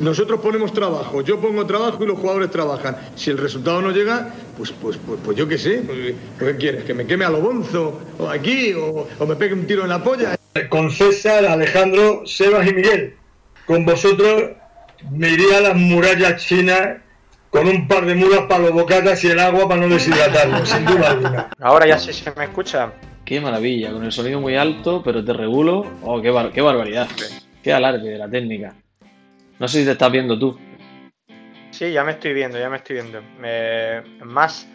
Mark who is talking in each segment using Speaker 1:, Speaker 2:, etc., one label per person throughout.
Speaker 1: Nosotros ponemos trabajo, yo pongo trabajo y los jugadores trabajan. Si el resultado no llega, pues, pues, pues, pues yo qué sé. Pues, ¿Qué quieres? ¿Que me queme a lo bonzo? ¿O aquí? O, ¿O me pegue un tiro en la polla?
Speaker 2: Con César, Alejandro, Sebas y Miguel. Con vosotros me iría a las murallas chinas con un par de mulas para los bocatas y el agua para no deshidratarlo, sin duda alguna.
Speaker 3: Ahora ya sí se me escucha.
Speaker 4: Qué maravilla, con el sonido muy alto, pero te regulo. Oh, qué, bar- qué barbaridad. Qué alarde de la técnica. No sé si te estás viendo tú.
Speaker 3: Sí, ya me estoy viendo, ya me estoy viendo. Más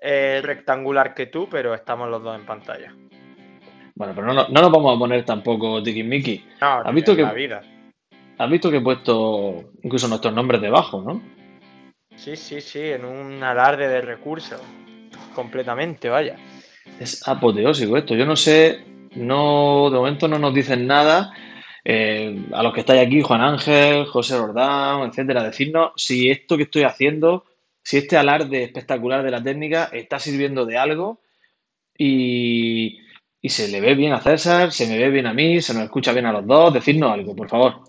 Speaker 3: eh, rectangular que tú, pero estamos los dos en pantalla.
Speaker 4: Bueno, pero no, no- no nos vamos a poner tampoco tiquismiqui.
Speaker 3: No,
Speaker 4: ¿Has visto
Speaker 3: en
Speaker 4: que-
Speaker 3: la vida.
Speaker 4: Has visto que he puesto incluso nuestros nombres debajo, ¿no?
Speaker 3: Sí, sí, sí, en un alarde de recursos. Completamente, vaya.
Speaker 4: Es apoteósico esto. Yo no sé, no, de momento no nos dicen nada. Eh, a los que estáis aquí, Juan Ángel, José Rordán, etcétera, decirnos si esto que estoy haciendo, si este alarde espectacular de la técnica está sirviendo de algo y, y se le ve bien a César, se me ve bien a mí, se nos escucha bien a los dos. Decidnos algo, por favor.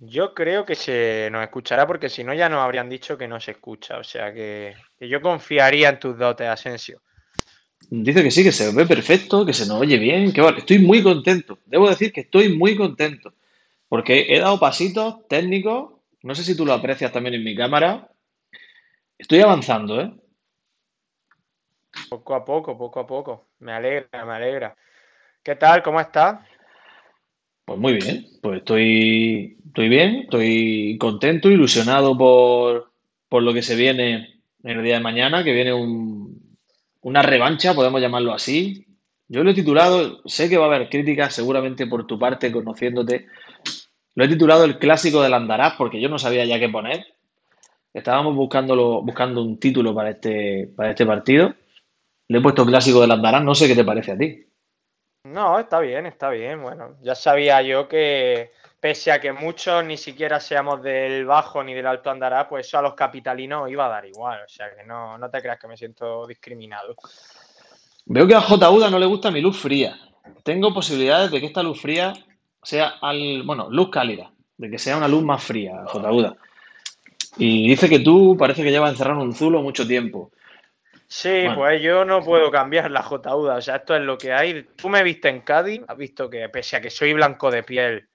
Speaker 3: Yo creo que se nos escuchará porque si no ya nos habrían dicho que no se escucha. O sea que, que yo confiaría en tus dotes, Asensio.
Speaker 4: Dice que sí, que se ve perfecto, que se nos oye bien, que vale, estoy muy contento. Debo decir que estoy muy contento, porque he dado pasitos técnicos, no sé si tú lo aprecias también en mi cámara. Estoy avanzando, ¿eh?
Speaker 3: Poco a poco, poco a poco. Me alegra, me alegra. ¿Qué tal? ¿Cómo estás?
Speaker 4: Pues muy bien, pues estoy, estoy bien, estoy contento, ilusionado por, por lo que se viene en el día de mañana, que viene un- una revancha, podemos llamarlo así. Yo lo he titulado, sé que va a haber críticas seguramente por tu parte, conociéndote. Lo he titulado El clásico del Andarás porque yo no sabía ya qué poner. Estábamos buscándolo, buscando un título para este, para este partido. Le he puesto clásico del Andarás, no sé qué te parece a ti.
Speaker 3: No, está bien, está bien. Bueno, ya sabía yo que pese a que muchos ni siquiera seamos del bajo ni del alto andará, pues eso a los capitalinos iba a dar igual. O sea que no, no te creas que me siento discriminado.
Speaker 4: Veo que a J. Uda no le gusta mi luz fría. Tengo posibilidades de que esta luz fría sea al, bueno, luz cálida, de que sea una luz más fría, J. Uda. Y dice que tú parece que llevas encerrado en un zulo mucho tiempo.
Speaker 3: Sí,
Speaker 4: Bueno.
Speaker 3: pues yo no puedo cambiar la JUDA, o sea, esto es lo que hay. Tú me viste en Cádiz, has visto que pese a que soy blanco de piel,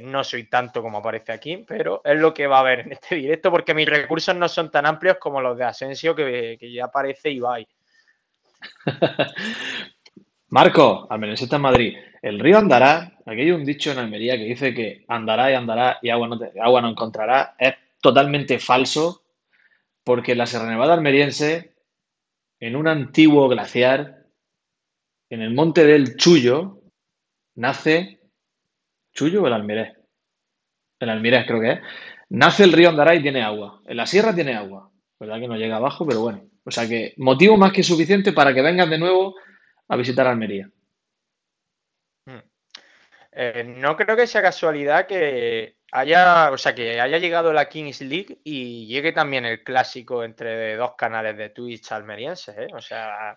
Speaker 3: no soy tanto como aparece aquí, pero es lo que va a haber en este directo porque mis recursos no son tan amplios como los de Asensio que, ya aparece Ibai.
Speaker 4: Marco, almerencista en Madrid. El río andará, aquí hay un dicho en Almería que dice que andará y andará y agua no, te- agua no encontrará. Es totalmente falso porque la Sierra Nevada almeriense, en un antiguo glaciar, en el monte del Chullo, nace ¿Chullo o el Almirés? El Almirés creo que es. Nace el río Andará y tiene agua. En la sierra tiene agua. ¿Verdad que no llega abajo? Pero bueno. O sea que motivo más que suficiente para que vengas de nuevo a visitar Almería.
Speaker 3: Eh, no creo que sea casualidad que haya, o sea, que haya llegado la Kings League y llegue también el clásico entre dos canales de Twitch almerienses, ¿eh? O sea,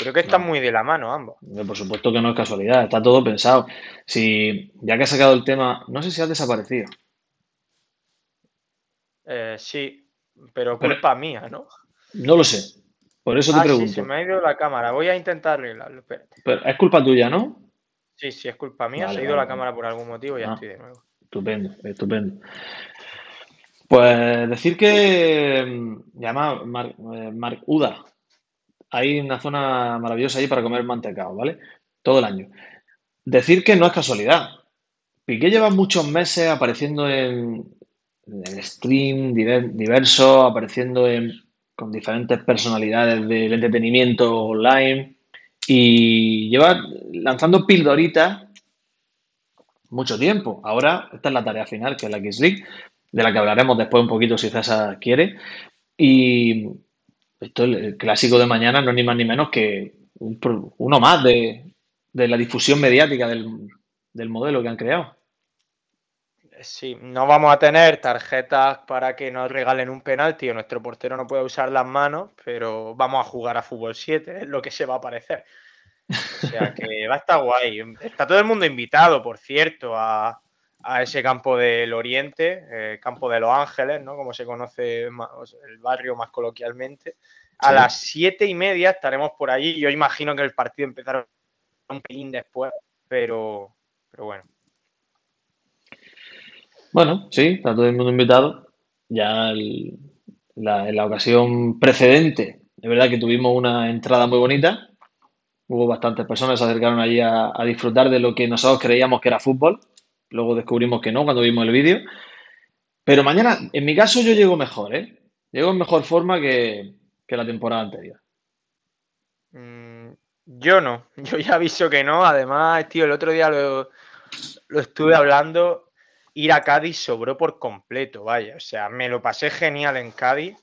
Speaker 3: creo que están
Speaker 4: No.
Speaker 3: muy de la mano ambos.
Speaker 4: Eh, Por supuesto que no es casualidad, está todo pensado. Si, ya que has sacado el tema, no sé si has desaparecido.
Speaker 3: Eh, sí, pero
Speaker 4: Pero-
Speaker 3: culpa mía, ¿no?
Speaker 4: No lo sé. Por eso te
Speaker 3: Ah, sí,
Speaker 4: pregunto.
Speaker 3: se me ha ido la cámara. Voy a intentar arreglarlo. Espérate.
Speaker 4: Pero es culpa tuya, ¿no?
Speaker 3: Sí, sí, es culpa mía.
Speaker 4: Vale,
Speaker 3: se ha ido
Speaker 4: vale,
Speaker 3: la cámara por algún motivo y ya
Speaker 4: Ah.
Speaker 3: estoy de nuevo.
Speaker 4: Estupendo, estupendo. Pues decir que, mm, llama Mar, eh, Marc Uda. Hay una zona maravillosa ahí para comer mantecado, ¿vale? Todo el año. Decir que no es casualidad. Piqué lleva muchos meses apareciendo en, en stream diver- diversos, apareciendo en, con diferentes personalidades del entretenimiento online y lleva lanzando pildoritas mucho tiempo. Ahora, esta es la tarea final, que es la X League, de la que hablaremos después un poquito si César quiere. Y esto, el, el clásico de mañana, no es ni más ni menos que uno más de, de la difusión mediática del, del modelo que han creado.
Speaker 3: Eh, Sí, no vamos a tener tarjetas para que nos regalen un penalti o nuestro portero no pueda usar las manos, pero vamos a jugar a fútbol 7, es lo que se va a parecer. O sea que va a estar guay. Está todo el mundo invitado, por cierto, a, a ese campo del Oriente, eh, campo de Los Ángeles, ¿no? Como se conoce el barrio más coloquialmente. A las siete y media estaremos por allí. Yo imagino que el partido empezará un pelín después, pero, pero bueno.
Speaker 4: Bueno, sí, está todo el mundo invitado. Ya en la ocasión precedente, es verdad que tuvimos una entrada muy bonita. Hubo bastantes personas que se acercaron allí a, disfrutar de lo que nosotros creíamos que era fútbol. Luego descubrimos que no cuando vimos el vídeo. Pero mañana, en mi caso, yo llego mejor, ¿eh? Llego en mejor forma que, la temporada anterior.
Speaker 3: Mm, yo no, yo ya aviso que no. Además, tío, el otro día lo, lo estuve hablando ir a Cádiz sobró por completo, vaya. O sea, me lo pasé genial en Cádiz,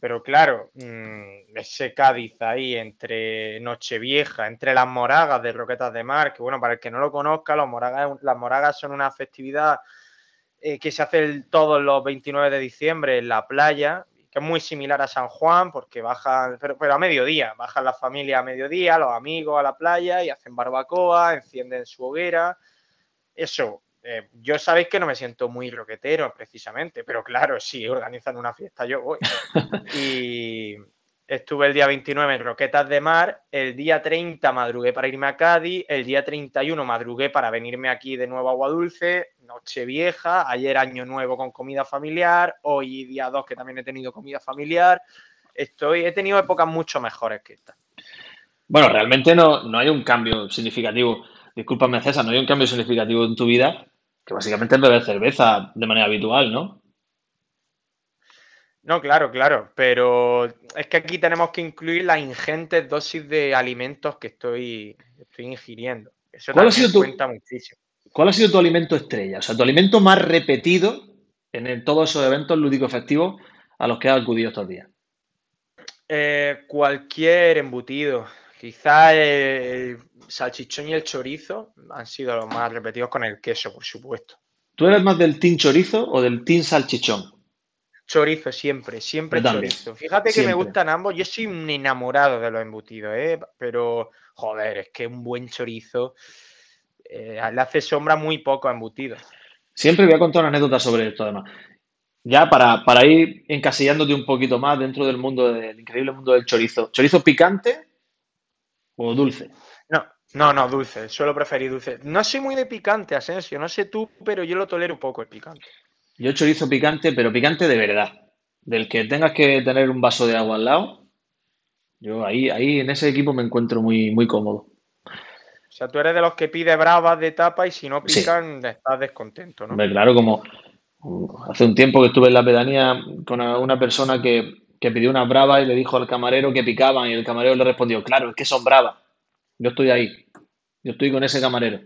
Speaker 3: pero claro, mm, ese Cádiz ahí entre Nochevieja, entre las moragas de Roquetas de Mar, que bueno, para el que no lo conozca, los moragas, las moragas son una festividad eh, que se hace todos los 29 de diciembre en la playa, que es muy similar a San Juan, porque bajan, pero, pero a mediodía, bajan la familia a mediodía, los amigos a la playa y hacen barbacoa, encienden su hoguera. Eso, eh, yo sabéis que no me siento muy roquetero precisamente, pero claro, si organizan una fiesta yo voy. y estuve el día 29 en Roquetas de Mar, el día 30 madrugué para irme a Cádiz, el día 31 madrugué para venirme aquí de nuevo a Agua Dulce, noche vieja, ayer año nuevo con comida familiar, hoy día 2 que también he tenido comida familiar. Estoy, he tenido épocas mucho mejores que esta.
Speaker 4: Bueno, realmente no, no hay un cambio significativo. Discúlpame, César, no hay un cambio significativo en tu vida que básicamente es beber cerveza de manera habitual, ¿no?
Speaker 3: No, claro, claro, pero es que aquí tenemos que incluir las ingentes dosis de alimentos que estoy, estoy ingiriendo. Eso
Speaker 4: ¿Cuál ha sido tu, cuenta muchísimo. ¿Cuál ha sido tu alimento estrella? O sea, tu alimento más repetido en todos esos eventos lúdicos efectivos a los que has acudido estos días.
Speaker 3: Eh, cualquier embutido. Quizá el salchichón y el chorizo han sido los más repetidos con el queso, por supuesto.
Speaker 4: ¿Tú eres más del team chorizo o del team salchichón?
Speaker 3: Chorizo siempre, siempre chorizo. Fíjate que me gustan ambos. Yo soy un enamorado de los embutidos, ¿eh? Pero, joder, es que un buen chorizo eh, le hace sombra muy poco a embutidos.
Speaker 4: Siempre voy a contar una anécdota sobre esto, además. Ya para, para ir encasillándote un poquito más dentro del mundo del increíble mundo del chorizo. ¿Chorizo picante ¿O dulce?
Speaker 3: No, no, no, dulce. Suelo preferir dulce. No soy muy de picante, Asensio. No sé tú, pero yo lo tolero un poco el picante.
Speaker 4: Yo chorizo picante, pero picante de verdad. Del que tengas que tener un vaso de agua al lado. Yo ahí, ahí en ese equipo me encuentro muy, muy cómodo.
Speaker 3: O sea, tú eres de los que pide bravas de tapa y si no pican estás descontento, ¿no?
Speaker 4: claro, como hace un tiempo que estuve en la pedanía con una persona que que pidió una brava y le dijo al camarero que picaban y el camarero le respondió, claro, es que son bravas. Yo estoy ahí. Yo estoy con ese camarero.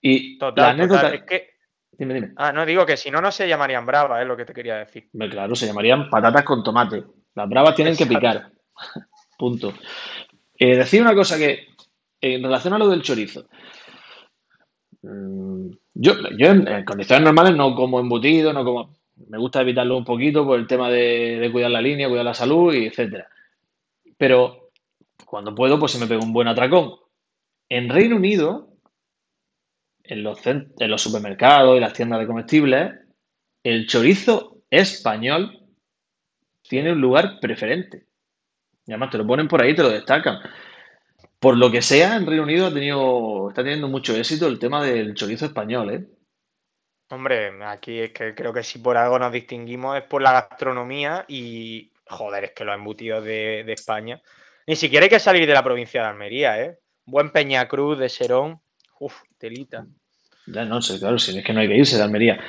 Speaker 3: Y la anécdota... es que... Dime, dime. Ah, no, digo que si no, no se llamarían bravas, es lo que te quería decir.
Speaker 4: claro, se llamarían patatas con tomate. Las bravas tienen que picar. Punto. Eh, decir una cosa que, en relación a lo del chorizo. Mm, yo, yo en condiciones normales no como embutido, no como me gusta evitarlo un poquito por el tema de, cuidar la línea, cuidar la salud y etcétera. Pero cuando puedo, pues se me pega un buen atracón. En Reino Unido, en los, en los supermercados y las tiendas de comestibles, el chorizo español tiene un lugar preferente. Y además te lo ponen por ahí, te lo destacan. Por lo que sea, en Reino Unido ha tenido, está teniendo mucho éxito el tema del chorizo español, ¿eh?
Speaker 3: Hombre, aquí es que creo que si por algo nos distinguimos es por la gastronomía y, joder, es que los embutidos de, España. Ni siquiera hay que salir de la provincia de Almería, ¿eh? Buen Peñacruz de Serón, uff, telita.
Speaker 4: Ya no sé, claro, si es que no hay que irse de Almería.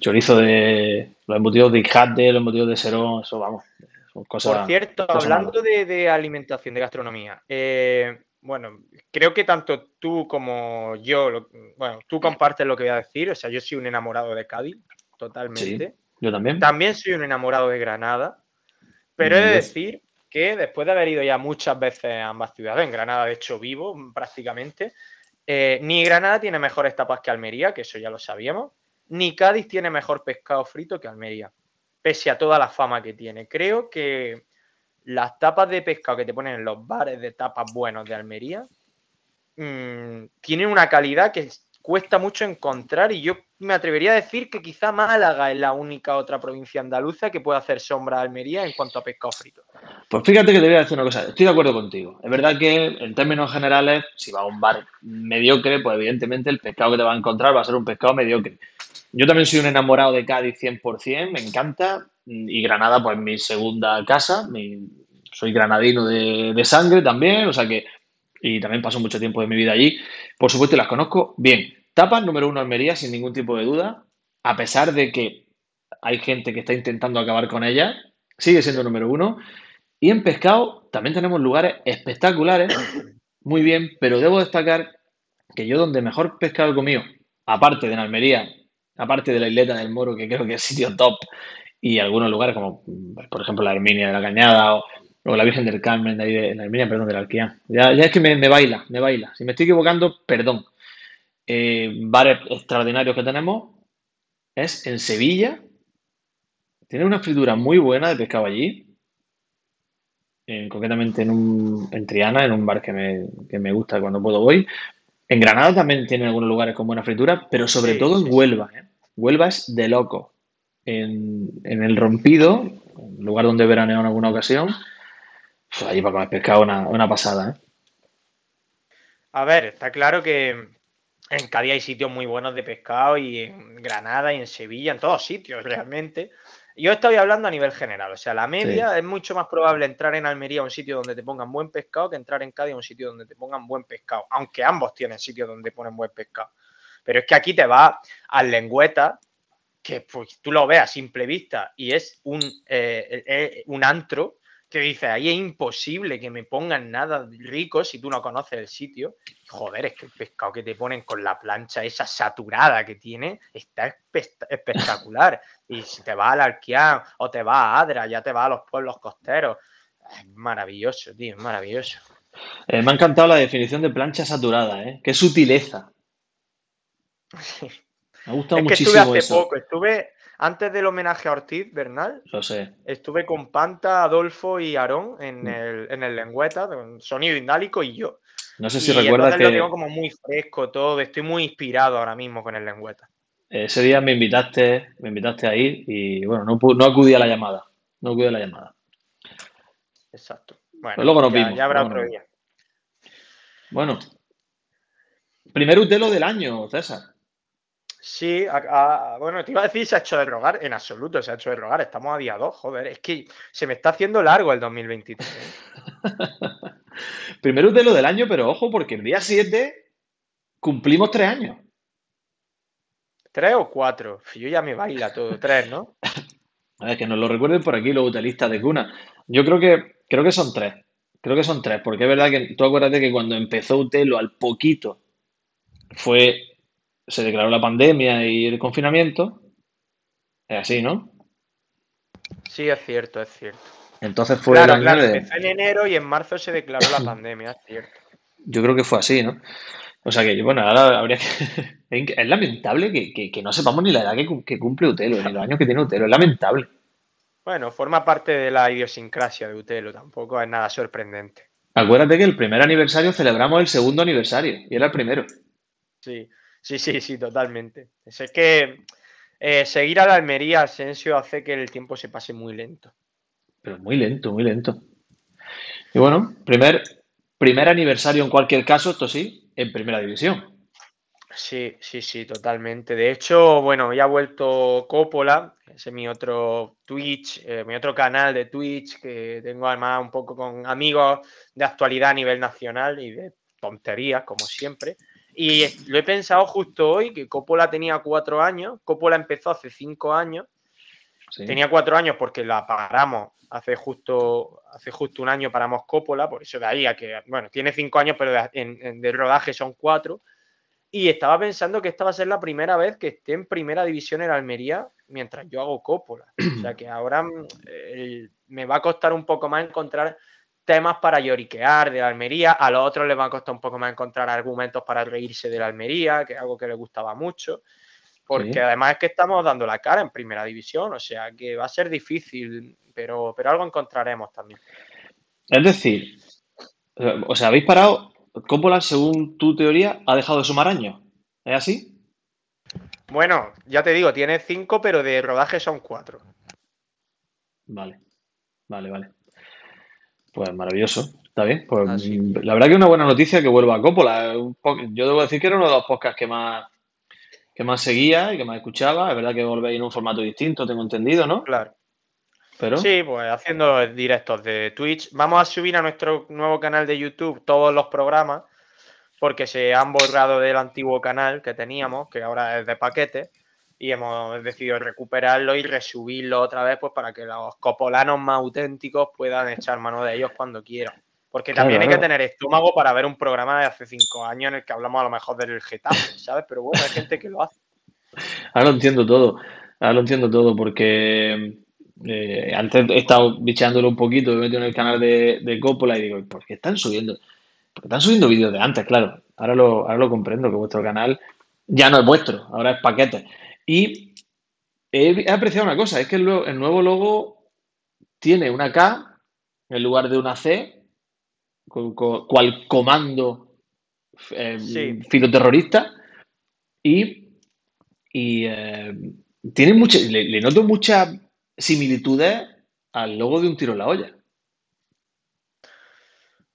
Speaker 4: Chorizo de los embutidos de Ijate, los embutidos de Serón, eso vamos.
Speaker 3: Son cosas, Por cierto, hablando de, de, alimentación, de gastronomía, eh, bueno, creo que tanto tú como yo, bueno, tú compartes lo que voy a decir, o sea, yo soy un enamorado de Cádiz, totalmente.
Speaker 4: yo también.
Speaker 3: También soy un enamorado de Granada, pero he de decir que después de haber ido ya muchas veces a ambas ciudades, en Granada de hecho vivo prácticamente, eh, ni Granada tiene mejores tapas que Almería, que eso ya lo sabíamos, ni Cádiz tiene mejor pescado frito que Almería, pese a toda la fama que tiene. Creo que las tapas de pescado que te ponen en los bares de tapas buenos de Almería mm, tienen una calidad que, cuesta mucho encontrar y yo me atrevería a decir que quizá Málaga es la única otra provincia andaluza que puede hacer sombra a Almería en cuanto a pescado frito.
Speaker 4: Pues fíjate que te voy a decir una cosa, estoy de acuerdo contigo. Es verdad que en términos generales, si vas a un bar mediocre, pues evidentemente el pescado que te va a encontrar va a ser un pescado mediocre. Yo también soy un enamorado de Cádiz 100%, me encanta, y Granada pues mi segunda casa, soy granadino de, de sangre también, o sea que y también paso mucho tiempo de mi vida allí. Por supuesto, las conozco bien. Tapas número uno Almería, sin ningún tipo de duda, a pesar de que hay gente que está intentando acabar con ella, sigue siendo número uno. Y en pescado también tenemos lugares espectaculares, muy bien, pero debo destacar que yo donde mejor pescado he comido, aparte de en Almería, aparte de la isleta del Moro, que creo que es sitio top, y algunos lugares como, por ejemplo, la Herminia de la Cañada o, o la Virgen del Carmen de ahí de, la Herminia, perdón, del Alquián. Ya, ya es que me, baila, me baila. Si me estoy equivocando, perdón. Eh, bares extraordinarios que tenemos es en Sevilla. Tiene una fritura muy buena de pescado allí. concretamente en, un, en Triana, en un bar que me, que me gusta cuando puedo voy. En Granada también tiene algunos lugares con buena fritura, pero sobre todo en Huelva. ¿eh? Huelva es de loco. En, en el Rompido, lugar donde veraneo en alguna ocasión, pues allí para comer pescado una, una pasada, ¿eh?
Speaker 3: A ver, está claro que en Cádiz hay sitios muy buenos de pescado y en Granada y en Sevilla, en todos sitios realmente. Yo estoy hablando a nivel general, o sea, la media es mucho más probable entrar en Almería a un sitio donde te pongan buen pescado que entrar en Cádiz a un sitio donde te pongan buen pescado, aunque ambos tienen sitios donde ponen buen pescado. Pero es que aquí te va al lengüeta, que pues, tú lo ves a simple vista y es un, eh, eh, un antro que dice, ahí es imposible que me pongan nada rico si tú no conoces el sitio. Joder, es que el pescado que te ponen con la plancha esa saturada que tiene está espectacular. y si te vas al Arquián o te vas a Adra, ya te vas a los pueblos costeros. Es maravilloso, tío, es maravilloso.
Speaker 4: Eh, me ha encantado la definición de plancha saturada, ¿eh? Qué sutileza. Me ha gustado muchísimo.
Speaker 3: Estuve hace poco, estuve antes del homenaje a Ortiz Bernal,
Speaker 4: Lo sé.
Speaker 3: estuve con Panta, Adolfo y Aarón en mm. el, en el Lengüeta, sonido indálico y yo.
Speaker 4: No sé si recuerdas que.
Speaker 3: Lo tengo como muy fresco todo, estoy muy inspirado ahora mismo con el Lengüeta.
Speaker 4: Ese día me invitaste, me invitaste a ir y bueno, no, no acudí a la llamada. No acudí a la llamada.
Speaker 3: Exacto. Bueno,
Speaker 4: pues luego nos vimos.
Speaker 3: Ya habrá otro día.
Speaker 4: Bueno. Primer Utelo del año, César.
Speaker 3: Sí, bueno, te iba a decir se ha hecho de rogar, en absoluto se ha hecho de rogar, estamos a día 2, joder, es que se me está haciendo largo el 2023.
Speaker 4: Primero de lo del año, pero ojo, porque el día 7 cumplimos tres años.
Speaker 3: ¿Tres o cuatro? Yo ya me baila todo, tres, ¿no?
Speaker 4: A ver, que nos lo recuerden por aquí los utilistas de cuna. Yo creo que, creo que son tres. Creo que son tres, porque es verdad que tú acuérdate que cuando empezó Utelo al poquito fue se declaró la pandemia y el confinamiento. Es así, ¿no?
Speaker 3: Sí, es cierto, es cierto.
Speaker 4: Entonces fue
Speaker 3: claro, claro, empezó en enero y en marzo se declaró la pandemia, es cierto.
Speaker 4: Yo creo que fue así, ¿no? O sea que, bueno, ahora habría que... es lamentable que, no sepamos ni la edad que, cumple Utelo, ni los años que tiene Utelo. Es lamentable.
Speaker 3: Bueno, forma parte de la idiosincrasia de Utelo, tampoco es nada sorprendente.
Speaker 4: Acuérdate que el primer aniversario celebramos el segundo aniversario, y era el primero.
Speaker 3: Sí, Sí, sí, sí, totalmente. Es que eh, seguir a la Almería Asensio hace que el tiempo se pase muy lento.
Speaker 4: Pero muy lento, muy lento. Y bueno, primer, primer aniversario en cualquier caso, esto sí, en primera división.
Speaker 3: Sí, sí, sí, totalmente. De hecho, bueno, ya ha vuelto Coppola, ese es mi otro Twitch, eh, mi otro canal de Twitch, que tengo además un poco con amigos de actualidad a nivel nacional y de tonterías, como siempre. Y lo he pensado justo hoy, que Coppola tenía cuatro años, Coppola empezó hace cinco años, tenía cuatro años porque la paramos hace justo, hace justo un año paramos Coppola, por eso de ahí a que, bueno, tiene cinco años, pero de, en, de rodaje son cuatro. Y estaba pensando que esta va a ser la primera vez que esté en primera división en Almería mientras yo hago Coppola. O sea que ahora mm, me va a costar un poco más encontrar temas para lloriquear de la Almería, a los otros les va a costar un poco más encontrar argumentos para reírse de la Almería, que es algo que les gustaba mucho, porque además es que estamos dando la cara en primera división, o sea que va a ser difícil, pero, pero algo encontraremos también.
Speaker 4: Es decir, o sea, habéis parado, Coppola, según tu teoría, ha dejado de sumar años. ¿Es así?
Speaker 3: Bueno, ya te digo, tiene cinco, pero de rodaje son cuatro.
Speaker 4: Vale, vale, vale. Pues maravilloso, está bien. Pues,
Speaker 3: Así.
Speaker 4: la verdad que es una buena noticia que vuelva a Coppola. Yo debo decir que era uno de los podcasts que más, que más seguía y que más escuchaba. Es verdad que volvéis en un formato distinto, tengo entendido, ¿no?
Speaker 3: Claro.
Speaker 4: Pero
Speaker 3: Sí, pues haciendo directos de Twitch. Vamos a subir a nuestro nuevo canal de YouTube todos los programas porque se han borrado del antiguo canal que teníamos, que ahora es de paquete, y hemos decidido recuperarlo y resubirlo otra vez pues para que los copolanos más auténticos puedan echar mano de ellos cuando quieran. Porque
Speaker 4: Claro,
Speaker 3: también hay que
Speaker 4: claro.
Speaker 3: tener estómago para ver un programa de hace cinco años en el que hablamos a lo mejor del Getafe, ¿sabes? Pero bueno, hay gente que lo hace.
Speaker 4: ahora lo entiendo todo. Ahora lo entiendo todo porque eh, antes he estado bicheándolo un poquito, me he metido en el canal de, de Coppola y digo, ¿por qué están subiendo? Porque están subiendo vídeos de antes, claro. Ahora lo, ahora lo comprendo, que vuestro canal ya no es vuestro, ahora es paquete. Y he, apreciado una cosa, es que el, nuevo logo tiene una K en lugar de una C, cu- cual comando eh,
Speaker 3: Sí.
Speaker 4: filoterrorista, y, y eh, tiene mucha, le, le noto muchas similitudes al logo de un tiro en la olla.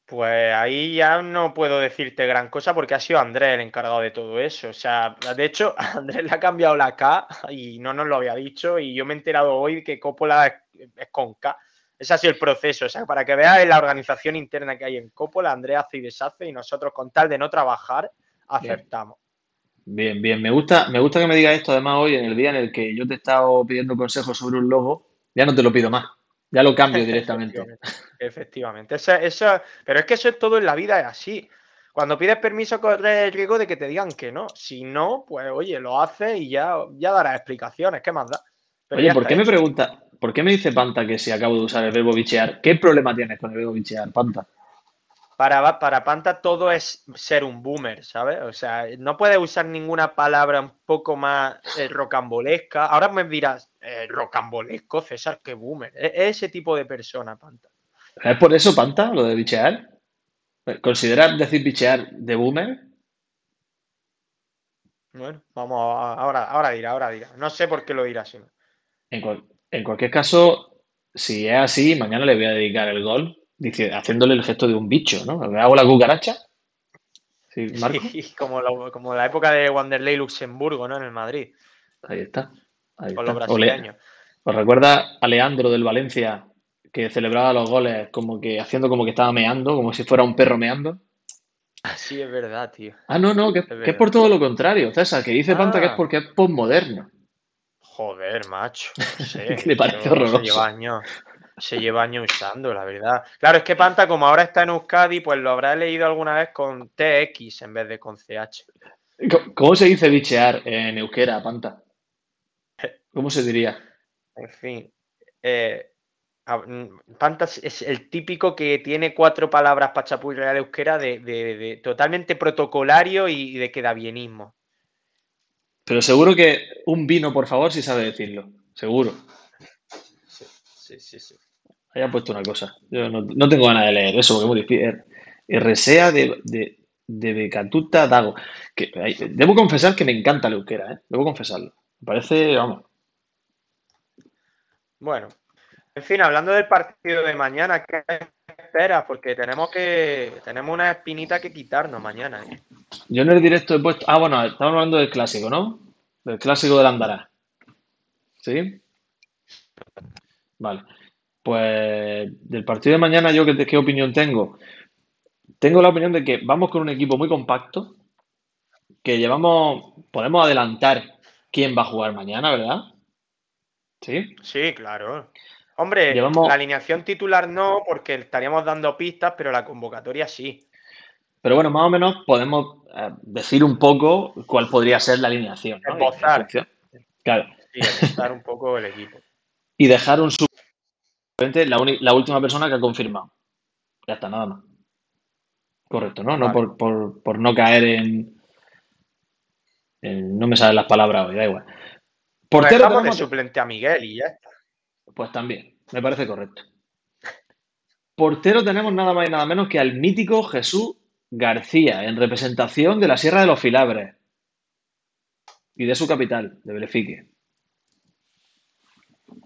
Speaker 3: Pues ahí ya no puedo decirte gran cosa porque ha sido Andrés el encargado de todo eso. O sea, de hecho, Andrés le ha cambiado la K y no nos lo había dicho y yo me he enterado hoy que Coppola es, es con K. Ese ha sido el proceso. O sea, para que veas la organización interna que hay en Coppola, Andrés hace y deshace y nosotros con tal de no trabajar, aceptamos.
Speaker 4: Bien, bien, me gusta, me gusta que me digas esto además hoy en el día en el que yo te he estado pidiendo consejos sobre un logo, ya no te lo pido más, ya lo cambio directamente.
Speaker 3: Efectivamente. Efectivamente. Eso, eso- pero es que eso es todo en la vida, es así. Cuando pides permiso, corres el riesgo de que te digan que no. Si no, pues oye, lo haces y ya, ya darás explicaciones. ¿Qué más da? Pero
Speaker 4: Oye, ¿por qué me pregunta, por qué me dice Panta que si acabo de usar el verbo bichear? ¿Qué problema tienes con el verbo bichear, Panta?
Speaker 3: Para, para Panta todo es ser un boomer, ¿sabes? O sea, no puedes usar ninguna palabra un poco más eh, rocambolesca. Ahora me dirás, eh, rocambolesco, César, qué boomer. Es, es ese tipo de persona, Panta.
Speaker 4: ¿Es por eso, Panta, lo de bichear? ¿Consideras decir bichear de boomer?
Speaker 3: Bueno, vamos, a- ahora, ahora dirá, ahora dirá. No sé por qué lo dirá así.
Speaker 4: En, cual- en cualquier caso, si es así, mañana le voy a dedicar el gol dice, haciéndole el gesto de un bicho, ¿no? ¿Le hago la cucaracha? Sí, Marco.
Speaker 3: Sí, como, la, como la época de Wanderlei Luxemburgo, ¿no? En el Madrid,
Speaker 4: Ahí está. Ahí
Speaker 3: con los
Speaker 4: está. Ole.
Speaker 3: brasileños.
Speaker 4: ¿Os recuerda a Leandro del Valencia que celebraba los goles como que haciendo como que estaba meando, como si fuera un perro meando?
Speaker 3: Sí, es verdad, tío.
Speaker 4: Ah, no, no, que,
Speaker 3: Es
Speaker 4: que es
Speaker 3: verdad.
Speaker 4: por todo lo contrario, César, que dice Panta que es
Speaker 3: Ah.
Speaker 4: porque es postmoderno.
Speaker 3: Joder, macho. No sé.
Speaker 4: Que le parece horroroso.
Speaker 3: Lleva años, se lleva años usando, la verdad. Claro, es que Panta, como ahora está en Euskadi, pues lo habrá leído alguna vez con TX en vez de con CH.
Speaker 4: ¿Cómo- ¿Cómo se dice bichear en euskera, Panta? ¿Cómo se diría?
Speaker 3: En fin. eh, Panta es- es el típico que tiene cuatro palabras para chapurrear euskera de, de- de totalmente protocolario y de quedabienismo.
Speaker 4: Pero seguro que un vino, por favor, si sabe decirlo. Seguro.
Speaker 3: Sí, sí, sí.
Speaker 4: Haya puesto una cosa. Yo no, no tengo ganas de leer eso, porque es muy difícil. Resea de, de, de Becatuta Dago. Que, debo confesar que me encanta la euskera, ¿eh? Debo confesarlo. Me parece, vamos.
Speaker 3: Bueno, en fin, hablando del partido de mañana, ¿qué esperas? Porque tenemos que tenemos una espinita que quitarnos mañana. ¿eh?
Speaker 4: Yo en el directo he puesto. Ah, bueno, estamos hablando del clásico, ¿no? Del clásico del Andará. ¿Sí? Vale. Pues del partido de mañana, ¿yo qué, qué opinión tengo? Tengo la opinión de que vamos con un equipo muy compacto, que llevamos. Podemos adelantar quién va a jugar mañana, ¿verdad? ¿Sí?
Speaker 3: Sí, claro. Hombre,
Speaker 4: Llevamos-
Speaker 3: la alineación titular no, porque estaríamos dando pistas, pero la convocatoria sí.
Speaker 4: Pero bueno, más o menos podemos eh, decir un poco cuál podría ser la alineación. ¿no?
Speaker 3: Esbozar.
Speaker 4: Claro.
Speaker 3: Sí, un poco el equipo.
Speaker 4: y dejar un suplente, la, última persona que ha confirmado. Ya está, nada más. Correcto, ¿no? No por, por- por no caer en, en- No me salen las palabras hoy, da igual.
Speaker 3: Pues
Speaker 4: Portero
Speaker 3: de
Speaker 4: tenemos-
Speaker 3: suplente a Miguel y ya está.
Speaker 4: Pues también, me parece correcto. Portero tenemos nada más y nada menos que al mítico Jesús García, en representación de la Sierra de los Filabres. y de su capital, de Belefique.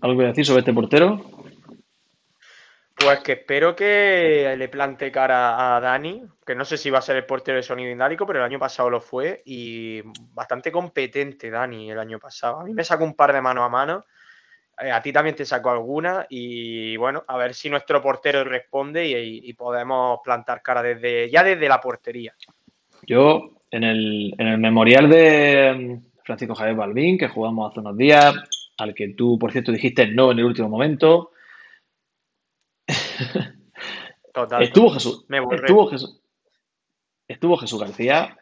Speaker 4: ¿Algo que decir sobre este portero?
Speaker 3: Pues que espero que le plante cara a Dani, que no sé si va a ser el portero de sonido indálico, pero el año pasado lo fue y bastante competente Dani el año pasado. A mí me sacó un par de mano a mano, eh, a ti también te sacó alguna y bueno, a ver si nuestro portero responde y, podemos plantar cara desde ya desde la portería.
Speaker 4: Yo en el, en el memorial de Francisco Javier Balbín, que jugamos hace unos días, al que tú, por cierto, dijiste no en el último momento, Estuvo Jesús. estuvo Jesús. Estuvo Jesús García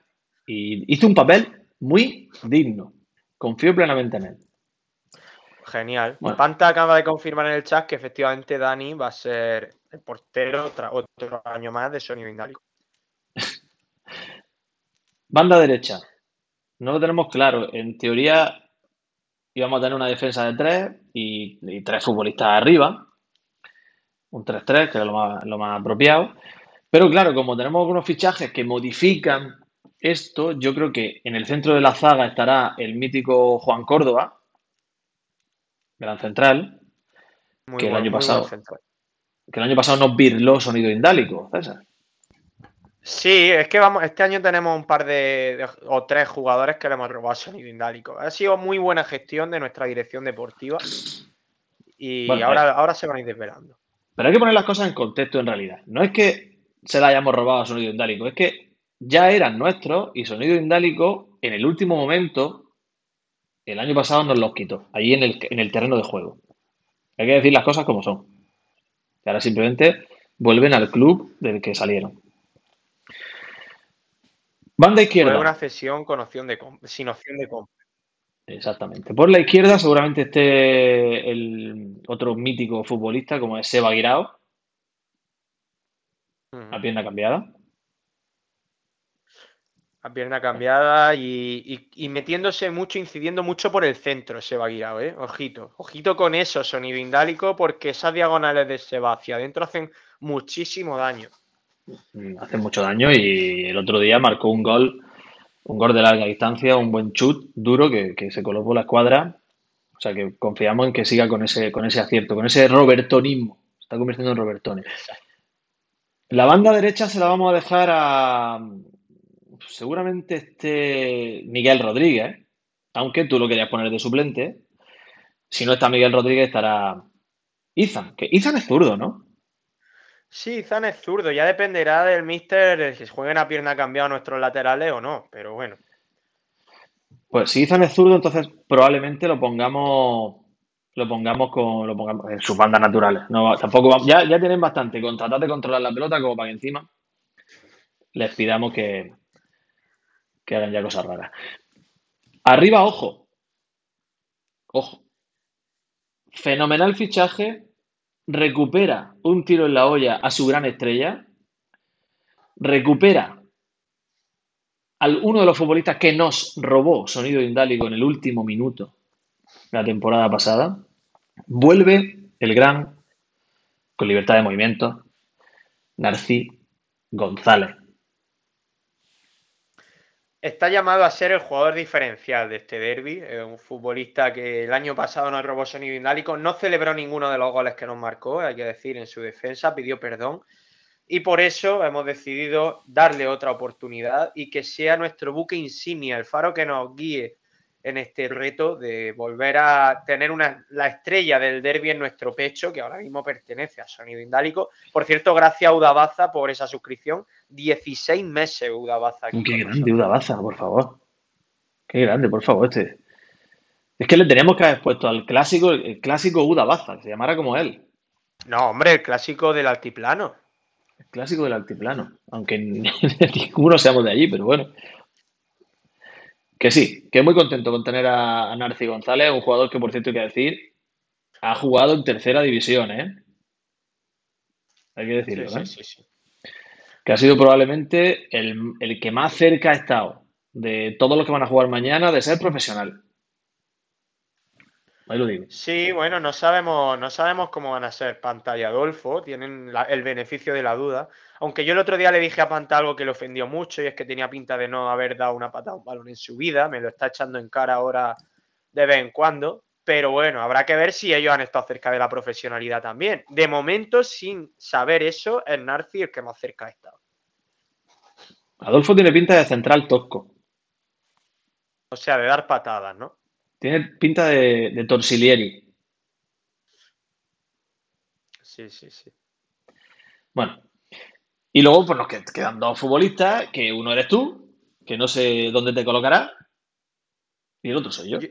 Speaker 4: y hizo un papel muy digno. Confío plenamente en él.
Speaker 3: Genial. Panta acaba de confirmar en el chat que efectivamente Dani va a ser el portero otro año más de Sony Vindálico.
Speaker 4: Banda derecha. No lo tenemos claro. En teoría íbamos a tener una defensa de tres y tres futbolistas arriba un 3-3, que es lo más, apropiado. Pero claro, como tenemos algunos fichajes que modifican esto, yo creo que en el centro de la zaga estará el mítico Juan Córdoba, gran central, que, el año pasado, que el año pasado nos virló sonido indálico, César.
Speaker 3: Sí, es que vamos, este año tenemos un par de, o tres jugadores que le hemos robado sonido indálico. Ha sido muy buena gestión de nuestra dirección deportiva y ahora, ahora se van a ir desvelando.
Speaker 4: Pero hay que poner las cosas en contexto en realidad. No es que se la hayamos robado a Sonido Indálico, es que ya eran nuestros y Sonido Indálico en el último momento, el año pasado nos los quitó, allí en el, en el terreno de juego. Hay que decir las cosas como son. Y ahora simplemente vuelven al club del que salieron. Banda izquierda. Fue
Speaker 3: una cesión con opción de sin opción de compra.
Speaker 4: Exactamente. Por la izquierda seguramente esté el otro mítico futbolista como es Seba Guirao. A pierna cambiada.
Speaker 3: A pierna cambiada y, metiéndose mucho, incidiendo mucho por el centro Seba Guirao, ¿eh? Ojito. Ojito con eso, sonido indálico, porque esas diagonales de Seba hacia adentro hacen muchísimo daño.
Speaker 4: Mm, hacen mucho daño y el otro día marcó un gol un gol de larga distancia, un buen chut duro que, se colocó la escuadra. O sea que confiamos en que siga con ese, con ese acierto, con ese robertonismo. Se está convirtiendo en robertones. La banda derecha se la vamos a dejar a seguramente este Miguel Rodríguez, aunque tú lo querías poner de suplente. Si no está Miguel Rodríguez, estará Izan, que Izan es zurdo, ¿no?
Speaker 3: Sí, Zan es zurdo. Ya dependerá del mister si jueguen a pierna cambiada nuestros laterales o no, pero bueno.
Speaker 4: Pues si Zan es zurdo, entonces probablemente lo pongamos lo pongamos con lo pongamos en sus bandas naturales. No, tampoco ya, ya tienen bastante con tratar de controlar la pelota como para que encima les pidamos que, que hagan ya cosas raras. Arriba, ojo. Ojo. Fenomenal fichaje recupera un tiro en la olla a su gran estrella, recupera a uno de los futbolistas que nos robó sonido indálico en el último minuto de la temporada pasada, vuelve el gran, con libertad de movimiento, Narcí González.
Speaker 3: Está llamado a ser el jugador diferencial de este derby, un futbolista que el año pasado nos robó sonido indálico, no celebró ninguno de los goles que nos marcó, hay que decir, en su defensa, pidió perdón. Y por eso hemos decidido darle otra oportunidad y que sea nuestro buque insignia, el faro que nos guíe en este reto de volver a tener una, la estrella del derby en nuestro pecho, que ahora mismo pertenece a Sonido Indálico. Por cierto, gracias a Udabaza por esa suscripción. 16 meses Udabaza.
Speaker 4: Qué grande Udabaza, por favor. Qué grande, por favor. Este. Es que le teníamos que haber puesto al clásico, el clásico Udabaza, que se llamara como él.
Speaker 3: No, hombre, el clásico del altiplano.
Speaker 4: El clásico del altiplano. Aunque ninguno seamos de allí, pero bueno. Que sí, que muy contento con tener a, Narci González, un jugador que, por cierto, hay que decir, ha jugado en tercera división, ¿eh? Hay que decirlo, ¿eh? Sí, sí, que ha sido probablemente el, el, que más cerca ha estado de todos los que van a jugar mañana de ser profesional. Ahí lo digo.
Speaker 3: Sí, bueno, no sabemos, no sabemos cómo van a ser Panta y Adolfo, tienen la- el beneficio de la duda. Aunque yo el otro día le dije a Panta algo que le ofendió mucho y es que tenía pinta de no haber dado una patada a un balón en su vida, me lo está echando en cara ahora de vez en cuando. Pero bueno, habrá que ver si ellos han estado cerca de la profesionalidad también. De momento, sin saber eso, es Narci el que más cerca ha estado.
Speaker 4: Adolfo tiene pinta de central tosco.
Speaker 3: O sea, de dar patadas, ¿no?
Speaker 4: Tiene pinta de, de Torsilieri.
Speaker 3: Sí, sí, sí.
Speaker 4: Bueno. Y luego, pues nos qued- quedan dos futbolistas, que uno eres tú, que no sé dónde te colocará, y el otro soy yo.
Speaker 3: Yo-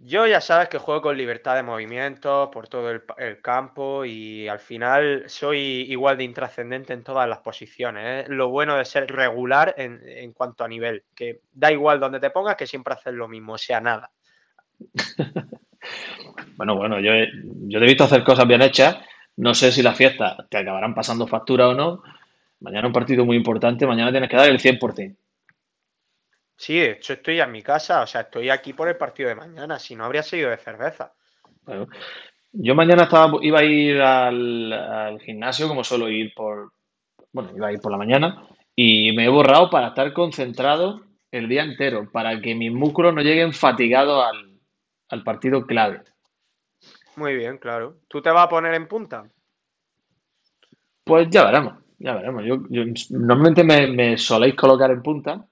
Speaker 3: Yo ya sabes que juego con libertad de movimiento por todo el, campo y al final soy igual de intrascendente en todas las posiciones. Es lo bueno de ser regular en, en cuanto a nivel, que da igual donde te pongas, que siempre haces lo mismo, sea, nada.
Speaker 4: Bueno, bueno, yo, he- yo te he visto hacer cosas bien hechas. No sé si las fiestas te acabarán pasando factura o no. Mañana un partido muy importante. Mañana tienes que dar el 100%.
Speaker 3: Sí, de hecho estoy en mi casa, o sea, estoy aquí por el partido de mañana, si no habría sido de cerveza.
Speaker 4: Bueno, yo mañana estaba, iba a ir al, al gimnasio, como suelo ir por, bueno, iba a ir por la mañana, y me he borrado para estar concentrado el día entero, para que mis músculos no lleguen fatigados al, al partido clave.
Speaker 3: Muy bien, claro. ¿Tú te vas a poner en punta?
Speaker 4: Pues ya veremos, ya veremos. Yo, yo- normalmente me, me soléis colocar en punta.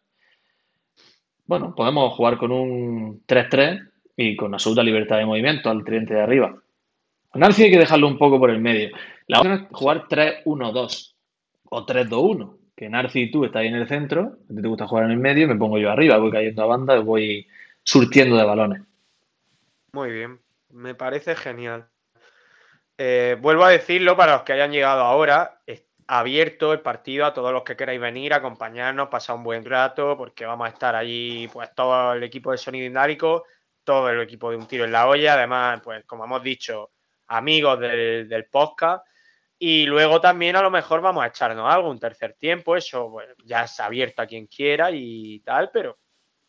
Speaker 4: Bueno, podemos jugar con un 3-3 y con absoluta libertad de movimiento al tridente de arriba. A hay que dejarlo un poco por el medio. La otra es jugar 3-1-2 o 3-2-1, que Narci y tú estáis en el centro, a ti te gusta jugar en el medio, me pongo yo arriba, voy cayendo a banda y voy surtiendo de balones.
Speaker 3: Muy bien, me parece genial. Eh, vuelvo a decirlo para los que hayan llegado ahora, abierto el partido a todos los que queráis venir, acompañarnos, pasar un buen rato, porque vamos a estar allí, pues todo el equipo de Sonido Indálico, todo el equipo de Un Tiro en la Olla, además, pues como hemos dicho, amigos del, del podcast. Y luego también a lo mejor vamos a echarnos algo, un tercer tiempo, eso bueno, ya es abierto a quien quiera y tal, pero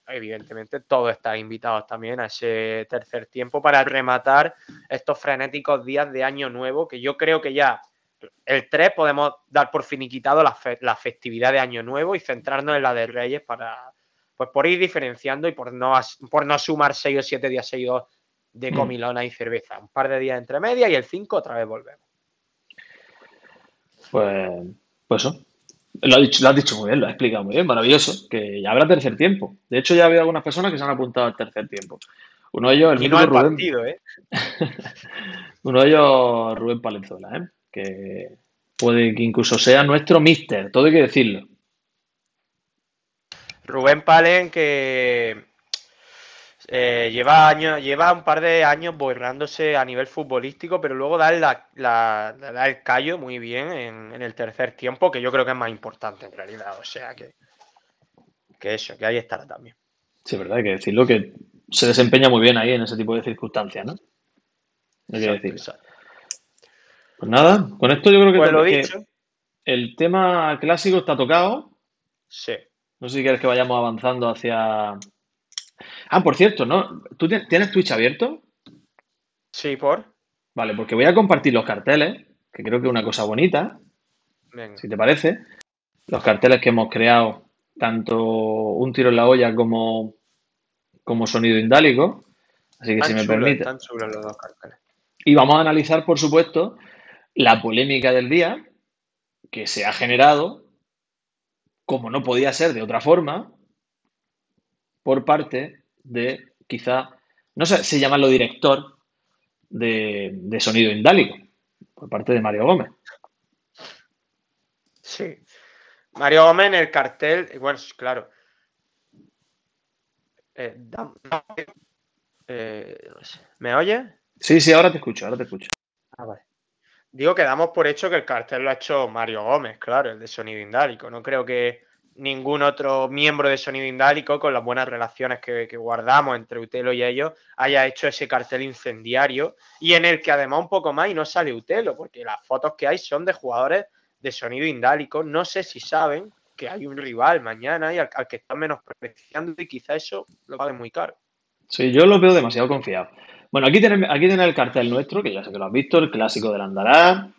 Speaker 3: evidentemente todos estáis invitados también a ese tercer tiempo para rematar estos frenéticos días de año nuevo, que yo creo que ya el 3 podemos dar por finiquitado la, fe- la festividad de año nuevo y centrarnos en la de Reyes para, pues por ir diferenciando y por no, por no sumar 6 o 7 días seguidos de
Speaker 4: Mm.
Speaker 3: comilona y cerveza. Un par de días entre media y el 5 otra vez volvemos.
Speaker 4: Pues, pues eso. Lo, has dicho, lo has dicho muy bien, lo has explicado muy bien, maravilloso. Que ya habrá tercer tiempo. De hecho, ya había algunas personas que se han apuntado al tercer tiempo. Uno de ellos, el
Speaker 3: Y no al
Speaker 4: Rubén,
Speaker 3: partido, ¿eh?
Speaker 4: uno de ellos, Rubén Palenzuela, ¿eh? Que puede que incluso sea nuestro mister, todo hay que decirlo.
Speaker 3: Rubén Palen que eh, lleva años, lleva un par de años borrándose a nivel futbolístico, pero luego da, la- la- da el callo muy bien en, en el tercer tiempo, que yo creo que es más importante en realidad. O sea que, que eso, que ahí estará también.
Speaker 4: Sí, es verdad, hay que decirlo que se desempeña muy bien ahí en ese tipo de circunstancias, ¿no? Hay que
Speaker 3: Exacto,
Speaker 4: decirlo.
Speaker 3: exacto.
Speaker 4: Pues nada, con esto yo creo que,
Speaker 3: Pues lo
Speaker 4: que
Speaker 3: dicho,
Speaker 4: el tema clásico está tocado.
Speaker 3: sí.
Speaker 4: No sé si quieres que vayamos avanzando hacia. Ah, por cierto, ¿no? ¿Tú ti- tienes Twitch abierto?
Speaker 3: Sí, por.
Speaker 4: Vale, porque voy a compartir los carteles, que creo que es una cosa bonita,
Speaker 3: Venga.
Speaker 4: si te parece. Los carteles que hemos creado, tanto Un tiro en la olla como, como Sonido Indálico. Así que
Speaker 3: Tan
Speaker 4: si me permite.
Speaker 3: tan chulos los dos carteles.
Speaker 4: Y vamos a analizar, por supuesto, la polémica del día que se ha generado, como no podía ser de otra forma, por parte de quizá, no sé si llamarlo director de, de Sonido Indálico, por parte de Mario Gómez.
Speaker 3: Sí. Mario Gómez en el cartel, bueno, claro. Eh, da- eh, no sé. ¿Me oyes?
Speaker 4: Sí, sí, ahora te escucho, ahora te escucho.
Speaker 3: Ah, vale. Digo que damos por hecho que el cartel lo ha hecho Mario Gómez, claro, el de Sonido Indálico. No creo que ningún otro miembro de Sonido Indálico, con las buenas relaciones que, guardamos entre Utelo y ellos, haya hecho ese cartel incendiario y en el que además un poco más y no sale Utelo, porque las fotos que hay son de jugadores de Sonido Indálico. No sé si saben que hay un rival mañana y al, al que están menospreciando y quizá eso lo pague muy caro.
Speaker 4: Sí, yo lo veo demasiado confiado. Bueno, aquí tenemos, aquí tenemos el cartel nuestro, que ya sé que lo has visto, el clásico del Andará.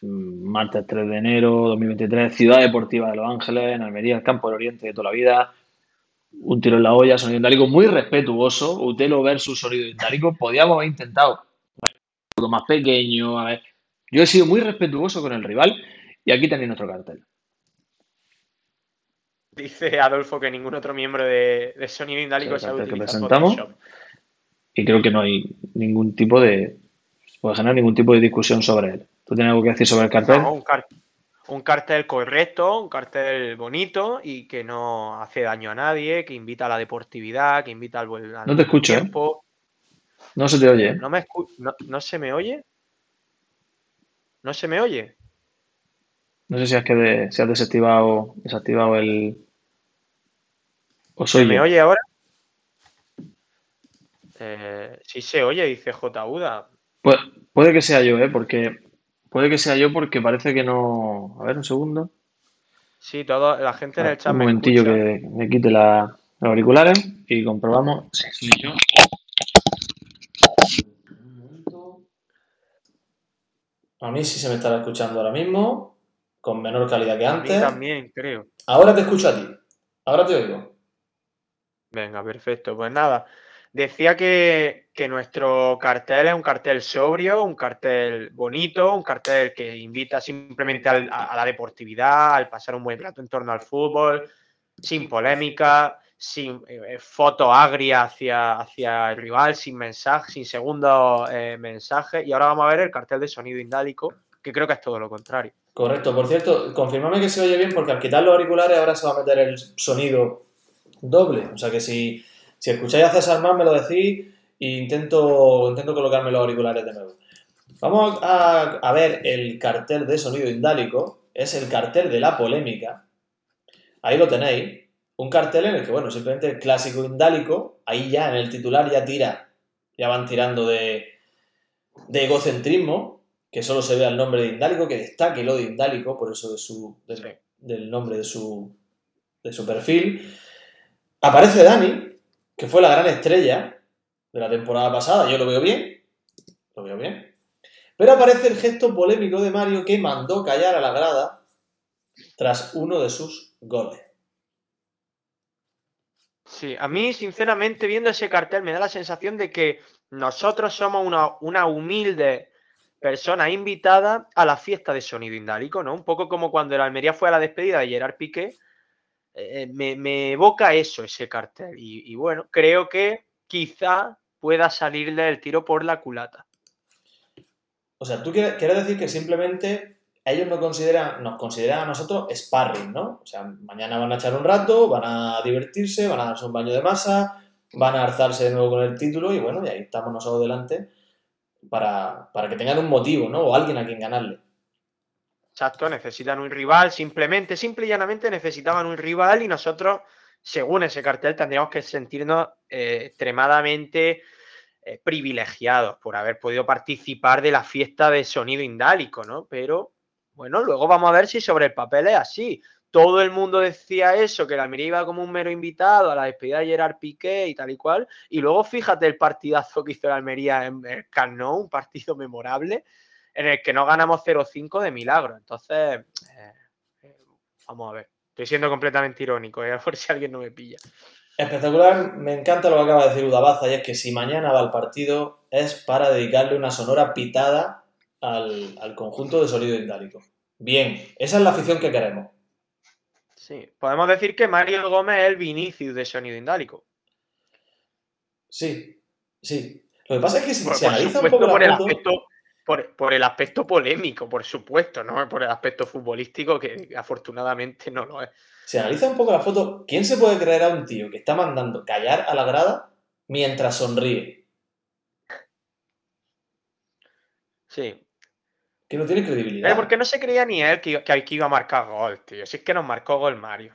Speaker 4: Mm, Martes 3 de enero 2023, Ciudad Deportiva de Los Ángeles, en Almería, el Campo del Oriente de toda la vida. Un tiro en la olla, sonido indálico muy respetuoso. Utelo versus sonido indálico. Podíamos haber intentado algo más pequeño. A ver. Yo he sido muy respetuoso con el rival y aquí tenéis nuestro cartel.
Speaker 3: Dice Adolfo que ningún otro miembro de, de Sonido Indálico
Speaker 4: que
Speaker 3: utilizar
Speaker 4: presentamos.
Speaker 3: Photoshop.
Speaker 4: Y creo que no hay ningún tipo de. puede generar ningún tipo de discusión sobre él. ¿Tú tienes algo que decir sobre el cartel?
Speaker 3: No, un, car- un cartel correcto, un cartel bonito y que no hace daño a nadie, que invita a la deportividad, que invita al buen
Speaker 4: No te escucho, ¿eh? No se te oye. ¿eh?
Speaker 3: ¿No, me no, ¿No se me oye? ¿No se me oye?
Speaker 4: No sé si has, que de- si has desactivado, desactivado el. O
Speaker 3: ¿Se
Speaker 4: soy
Speaker 3: me
Speaker 4: yo.
Speaker 3: oye ahora? Eh, sí se oye, dice J. Uda.
Speaker 4: Puede, puede que sea yo, ¿eh? Porque. Puede que sea yo porque parece que no. A ver, un segundo.
Speaker 3: Sí, todo, la gente en el chat
Speaker 4: Un
Speaker 3: me
Speaker 4: momentillo
Speaker 3: escucha.
Speaker 4: que me quite la- los auriculares y comprobamos si soy yo. A mí sí se me estará escuchando ahora mismo, con menor calidad que
Speaker 3: A mí
Speaker 4: antes.
Speaker 3: también, creo.
Speaker 4: Ahora te escucho a ti. Ahora te oigo.
Speaker 3: Venga, perfecto. Pues nada, decía que, que nuestro cartel es un cartel sobrio, un cartel bonito, un cartel que invita simplemente a la deportividad, al pasar un buen rato en torno al fútbol, sin polémica, sin eh, foto agria hacia, hacia el rival, sin mensaje, sin segundo eh, mensaje. Y ahora vamos a ver el cartel de sonido indálico, que creo que es todo lo contrario.
Speaker 4: Correcto, por cierto, confirmame que se oye bien porque al quitar los auriculares ahora se va a meter el sonido doble. O sea que si, si escucháis a César más me lo decís e intento, intento colocarme los auriculares de nuevo. Vamos a, a ver el cartel de sonido indálico. Es el cartel de la polémica. Ahí lo tenéis. Un cartel en el que, bueno, simplemente el clásico indálico, ahí ya en el titular ya tira, ya van tirando de, de egocentrismo, que solo se vea el nombre de Indálico, que destaque lo de Indálico, por eso de su, del nombre de su, de su perfil. Aparece Dani, que fue la gran estrella de la temporada pasada, yo lo veo bien, lo veo bien. Pero aparece el gesto polémico de Mario que mandó callar a la grada tras uno de sus goles.
Speaker 3: Sí, a mí, sinceramente, viendo ese cartel, me da la sensación de que nosotros somos una, una humilde persona invitada a la fiesta de sonido indálico, ¿no? Un poco como cuando el Almería fue a la despedida de Gerard Piqué. Eh, me, me evoca eso, ese cartel. Y, bueno, creo que quizá pueda salirle el tiro por la culata.
Speaker 4: O sea, tú quieres, quieres decir que simplemente ellos no consideran, nos consideran a nosotros sparring, ¿no? O sea, mañana van a echar un rato, van a divertirse, van a darse un baño de masa, van a alzarse de nuevo con el título y bueno, y ahí estamos nosotros delante para, para que tengan un motivo, ¿no? O alguien a quien ganarle.
Speaker 3: Exacto, necesitan un rival, simplemente, simple y llanamente necesitaban un rival y nosotros, según ese cartel, tendríamos que sentirnos eh, extremadamente eh, privilegiados por haber podido participar de la fiesta de sonido indálico, ¿no? Pero bueno, luego vamos a ver si sobre el papel es así. Todo el mundo decía eso, que la Almería iba como un mero invitado a la despedida de Gerard Piqué y tal y cual. Y luego fíjate el partidazo que hizo la Almería en el Camp Nou, un partido memorable en el que no ganamos 0-5 de milagro. Entonces, eh, eh, vamos a ver. Estoy siendo completamente irónico, ¿eh? por si alguien no me pilla.
Speaker 4: Espectacular, me encanta lo que acaba de decir Udabaza y es que si mañana va al partido es para dedicarle una sonora pitada al, al conjunto de sonido indálico. Bien, esa es la afición que queremos.
Speaker 3: Sí, podemos decir que Mario Gómez es el Vinicius de sonido indálico.
Speaker 4: Sí, sí. Lo que pasa es que si se analiza un poco la
Speaker 3: el,
Speaker 4: foto,
Speaker 3: aspecto, por, por el aspecto polémico, por supuesto, no por el aspecto futbolístico, que afortunadamente no lo es.
Speaker 4: se analiza un poco la foto, ¿quién se puede creer a un tío que está mandando callar a la grada mientras sonríe?
Speaker 3: Sí.
Speaker 4: Que no tiene credibilidad.
Speaker 3: Pero porque no se creía ni él que, que, que iba a marcar gol, tío. Si es que nos marcó gol Mario.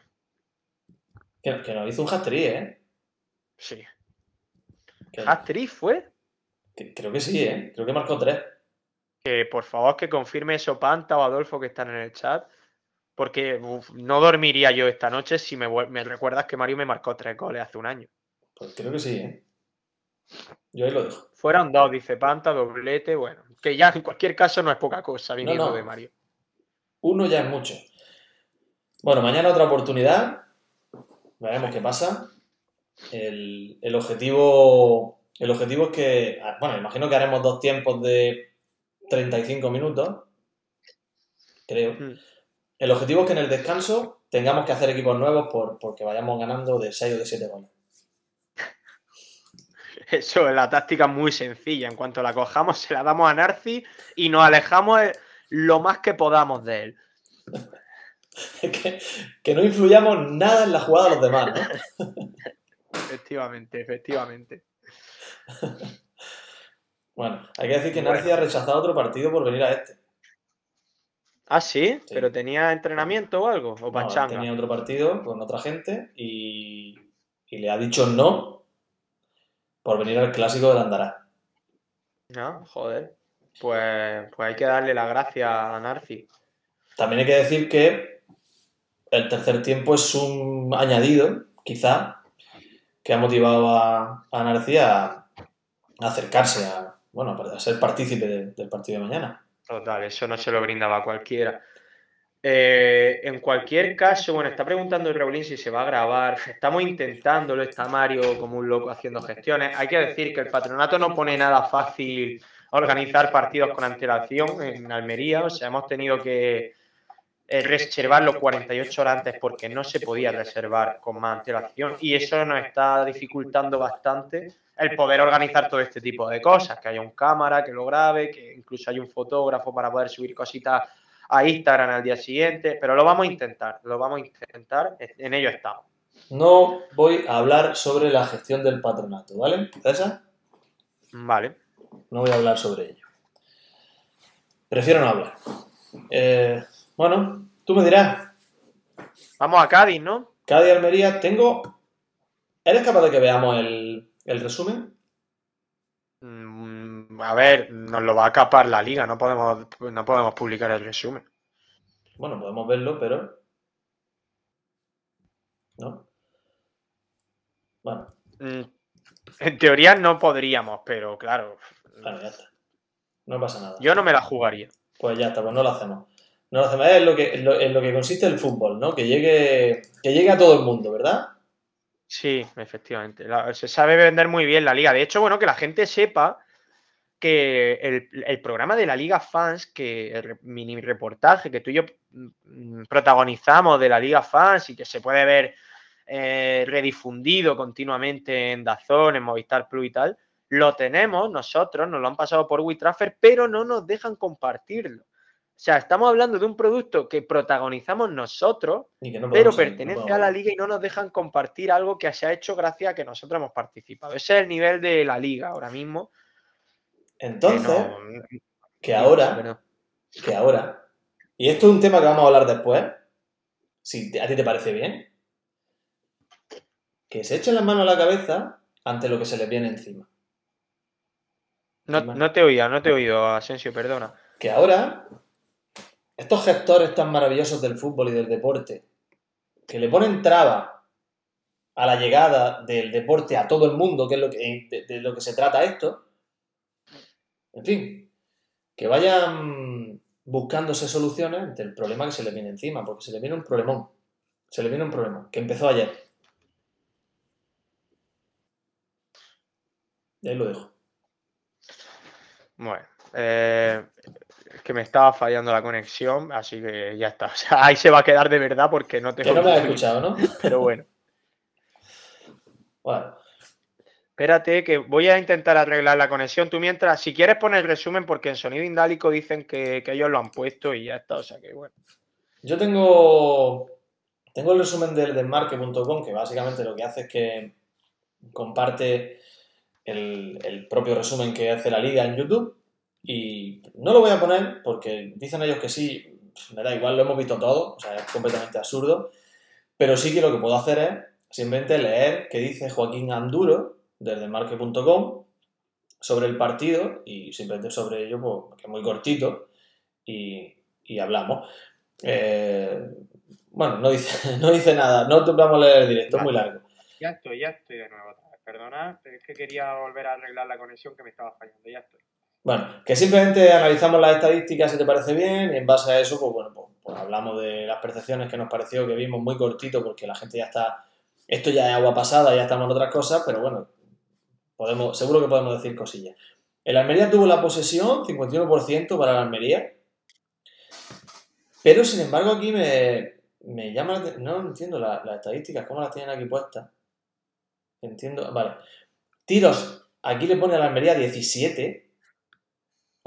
Speaker 4: Que, que nos hizo un hat-trick, ¿eh?
Speaker 3: Sí. ¿Hat-trick fue?
Speaker 4: creo que sí, ¿eh? Creo que marcó tres.
Speaker 3: Que por favor que confirme eso Panta o Adolfo que están en el chat. Porque uf, no dormiría yo esta noche si me, recuerdas que Mario me marcó tres goles hace un año.
Speaker 4: Pues creo que sí, ¿eh? Yo ahí lo dejo.
Speaker 3: Fueron dos, dice Panta, doblete, bueno. Que ya en cualquier caso no es poca cosa viniendo
Speaker 4: No, no.
Speaker 3: de Mario.
Speaker 4: Uno ya es mucho. Bueno, mañana otra oportunidad. Veremos qué pasa. El, el objetivo. El objetivo es que. ah, Bueno, imagino que haremos dos tiempos de 35 minutos. Creo.
Speaker 3: Mm.
Speaker 4: El objetivo es que en el descanso tengamos que hacer equipos nuevos por, porque vayamos ganando de 6 o de 7 goles.
Speaker 3: Eso es la táctica muy sencilla. En cuanto la cojamos, se la damos a Narci y nos alejamos eh, lo más que podamos de él.
Speaker 4: que, que no influyamos nada en la jugada de los demás, ¿no?
Speaker 3: Efectivamente, efectivamente.
Speaker 4: Bueno, hay que decir que
Speaker 3: Bueno.
Speaker 4: Narci ha rechazado otro partido por venir a este.
Speaker 3: Ah, sí,
Speaker 4: Sí.
Speaker 3: pero tenía entrenamiento o algo, o
Speaker 4: No,
Speaker 3: pachanga.
Speaker 4: tenía otro partido con otra gente y, y le ha dicho no por venir al clásico del Andará.
Speaker 3: No, joder. Pues, pues hay que darle las gracias a Narci.
Speaker 4: También hay que decir que el tercer tiempo es un añadido, quizá, que ha motivado a, a Narci a acercarse a, bueno, a ser partícipe de- del partido de mañana.
Speaker 3: Total, eso no se lo brindaba a cualquiera. Eh, en cualquier caso, bueno, está preguntando Raulín si se va a grabar. Estamos intentándolo, está Mario como un loco haciendo gestiones. Hay que decir que el patronato no pone nada fácil organizar partidos con antelación en Almería. O sea, hemos tenido que eh, reservarlo 48 horas antes porque no se podía reservar con más antelación. Y eso nos está dificultando bastante el poder organizar todo este tipo de cosas, que haya un cámara que lo grabe, que incluso haya un fotógrafo para poder subir cositas a Instagram al día siguiente, pero lo vamos a intentar, lo vamos a intentar, en ello estamos.
Speaker 4: No voy a hablar sobre la gestión del patronato, ¿vale? César,
Speaker 3: Vale.
Speaker 4: no voy a hablar sobre ello. Prefiero no hablar. Eh, bueno, tú me dirás,
Speaker 3: Vamos a Cádiz, ¿no?
Speaker 4: Cádiz Almería, tengo. ¿Eres capaz de que veamos el, el resumen?
Speaker 3: Mm, A ver, nos lo va a capar la liga, no podemos, no podemos publicar el resumen.
Speaker 4: Bueno, podemos verlo, pero. ¿No? Bueno,
Speaker 3: Mm, En teoría no podríamos, pero claro,
Speaker 4: bueno, ya está. No pasa nada.
Speaker 3: yo no me la jugaría.
Speaker 4: Pues ya está, pues no lo hacemos. No lo hacemos. Es lo que, en lo, en lo que consiste el fútbol, ¿no? Que llegue, que llegue a todo el mundo, ¿verdad?
Speaker 3: Sí, efectivamente. Se sabe vender muy bien la liga. De hecho, bueno, que la gente sepa que el, programa de la Liga Fans, que el mini reportaje que tú y yo mm, protagonizamos de la Liga Fans y que se puede ver eh, redifundido continuamente en Dazón, en Movistar Plus y tal, lo tenemos nosotros, nos lo han pasado por WeTransfer, pero no nos dejan compartirlo. O sea, estamos hablando de un producto que protagonizamos nosotros,
Speaker 4: Y que no
Speaker 3: pero pertenece
Speaker 4: no
Speaker 3: a la liga y no nos dejan compartir algo que se ha hecho gracias a que nosotros hemos participado. Ese es el nivel de la liga ahora mismo. que
Speaker 4: Entonces,
Speaker 3: no-
Speaker 4: que ahora, que ahora, y esto es un tema que vamos a hablar después, si a ti te parece bien, que se echen las manos a la cabeza ante lo que se les viene encima.
Speaker 3: No, no te oído, no te he oído, Asensio, perdona.
Speaker 4: Que ahora, estos gestores tan maravillosos del fútbol y del deporte, que le ponen traba a la llegada del deporte a todo el mundo, que es de, lo que se trata esto, en fin, que vayan buscándose soluciones ante el problema que se les viene encima, porque se les viene un problemón. Se les viene un problema, que empezó ayer. Y ahí lo dejo.
Speaker 3: Bueno, eh, que me estaba fallando la conexión, así que ya está. O sea, ahí se va a quedar de verdad porque no
Speaker 4: Que
Speaker 3: tengo.
Speaker 4: no me has escuchado, ¿no?
Speaker 3: Pero bueno,
Speaker 4: Bueno,
Speaker 3: espérate que voy a intentar arreglar la conexión. Tú mientras, si quieres poner el resumen, porque en sonido indálico dicen que, que ellos lo han puesto y ya está. O sea que bueno.
Speaker 4: Yo tengo, tengo el resumen del desmarque.com, que básicamente lo que hace es que comparte el, el propio resumen que hace la liga en YouTube. Y no lo voy a poner porque dicen ellos que sí, me da igual, lo hemos visto todo, o sea, es completamente absurdo. Pero sí que lo que puedo hacer es simplemente leer qué dice Joaquín Anduro del desmarque.com sobre el partido y simplemente sobre ello, pues, que es muy cortito y, y hablamos. Eh, bueno, no dice, no dice nada, no vamos a leer el directo, es muy largo.
Speaker 3: Ya estoy, ya estoy de nuevo perdona, es que quería volver a arreglar la conexión que me estaba fallando, ya estoy.
Speaker 4: Bueno, que simplemente analizamos las estadísticas si te parece bien y en base a eso, pues bueno, pues, pues hablamos de las percepciones que nos pareció que vimos muy cortito porque la gente ya está, esto ya es agua pasada, ya estamos en otras cosas, pero bueno, podemos, seguro que podemos decir cosillas. El Almería tuvo la posesión, 51% para la Almería, pero sin embargo aquí me, me llama, no entiendo las estadísticas, cómo las tienen aquí puestas. Entiendo, vale. Tiros, aquí le pone a la Almería 17,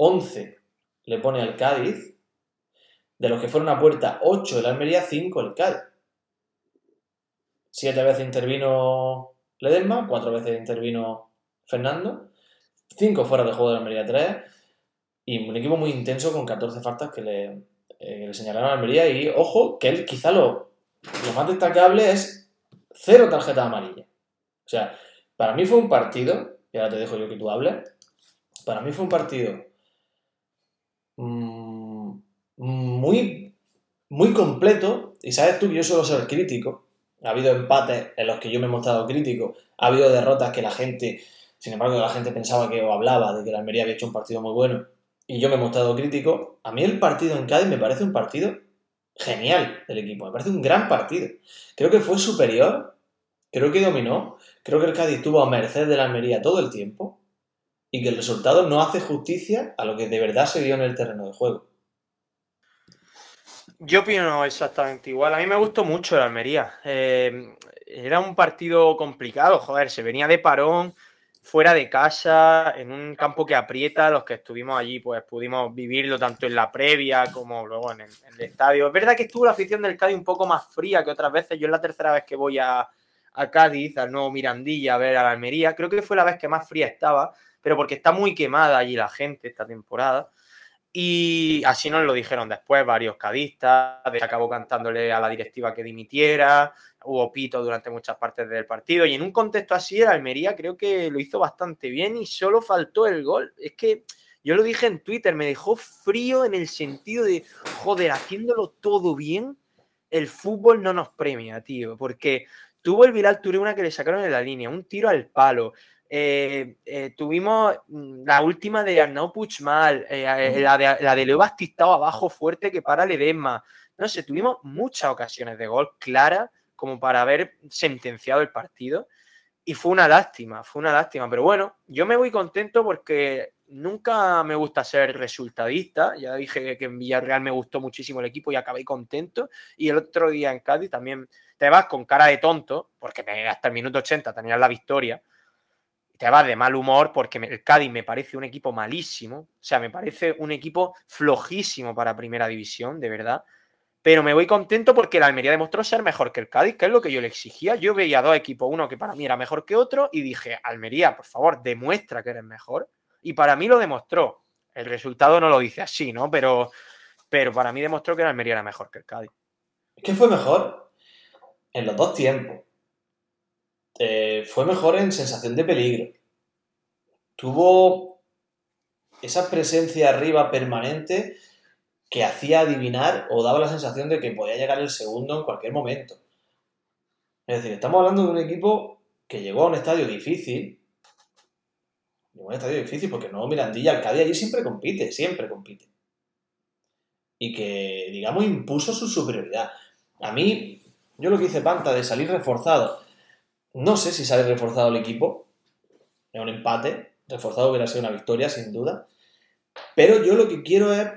Speaker 4: 11 le pone al Cádiz, de los que fueron a puerta 8 el Almería, 5 el Cádiz. 7 veces intervino Ledesma, 4 veces intervino Fernando, 5 fuera de juego de Almería 3 y un equipo muy intenso con 14 faltas que le, eh, le señalaron a Almería y ojo que él quizá lo, lo más destacable es cero tarjeta amarilla. O sea, para mí fue un partido, y ahora te dejo yo que tú hables, para mí fue un partido mm, muy, muy completo, y sabes tú que yo suelo ser crítico, ha habido empates en los que yo me he mostrado crítico, ha habido derrotas que la gente, sin embargo, la gente pensaba que o hablaba de que la Almería había hecho un partido muy bueno, y yo me he mostrado crítico, a mí el partido en Cádiz me parece un partido genial del equipo, me parece un gran partido. Creo que fue superior, creo que dominó, creo que el Cádiz tuvo a merced de la Almería todo el tiempo y que el resultado no hace justicia a lo que de verdad se vio en el terreno de juego.
Speaker 3: Yo opino exactamente igual. A mí me gustó mucho la Almería. Eh, era un partido complicado, joder, se venía de parón, fuera de casa, en un campo que aprieta, los que estuvimos allí, pues pudimos vivirlo tanto en la previa como luego en el, estadio. Es verdad que estuvo la afición del Cádiz un poco más fría que otras veces. Yo es la tercera vez que voy a, a Cádiz, al nuevo Mirandilla, a ver a la Almería. Creo que fue la vez que más fría estaba, pero porque está muy quemada allí la gente esta temporada. Y así nos lo dijeron después varios cadistas, acabó cantándole a la directiva que dimitiera, hubo pito durante muchas partes del partido y en un contexto así el Almería creo que lo hizo bastante bien y solo faltó el gol. Es que yo lo dije en Twitter, me dejó frío en el sentido de, joder, haciéndolo todo bien, el fútbol no nos premia, tío, porque tuvo el Viral Touré una que le sacaron en la línea, un tiro al palo, eh, eh, tuvimos mm, la última de Arnau Puigmal, eh, la, de, la de Leo Bastistao abajo fuerte que para Ledesma. No sé, tuvimos muchas ocasiones de gol claras como para haber sentenciado el partido. Y fue una lástima, fue una lástima. Pero bueno, yo me voy contento porque nunca me gusta ser resultadista. Ya dije que en Villarreal me gustó muchísimo el equipo y acabé contento. Y el otro día en Cádiz también te vas con cara de tonto, porque hasta el minuto 80 tenías la victoria te vas de mal humor porque el Cádiz me parece un equipo malísimo, o sea, me parece un equipo flojísimo para primera división, de verdad. Pero me voy contento porque la Almería demostró ser mejor que el Cádiz, que es lo que yo le exigía. Yo veía dos equipos, uno que para mí era mejor que otro, y dije, Almería, por favor, demuestra que eres mejor. Y para mí lo demostró. El resultado no lo dice así, ¿no? Pero, pero para mí demostró que la Almería era mejor que el Cádiz.
Speaker 4: ¿Qué fue mejor? En los dos tiempos. Fue mejor en sensación de peligro. Tuvo esa presencia arriba permanente que hacía adivinar o daba la sensación de que podía llegar el segundo en cualquier momento. Es decir, estamos hablando de un equipo que llegó a un estadio difícil. Llegó a un estadio difícil porque no Mirandilla, el Cádiz allí siempre compite, siempre compite. Y que, digamos, impuso su superioridad. A mí, yo lo que hice Panta de salir reforzado no sé si sale reforzado el equipo. Es un empate. Reforzado hubiera sido una victoria, sin duda. Pero yo lo que quiero es,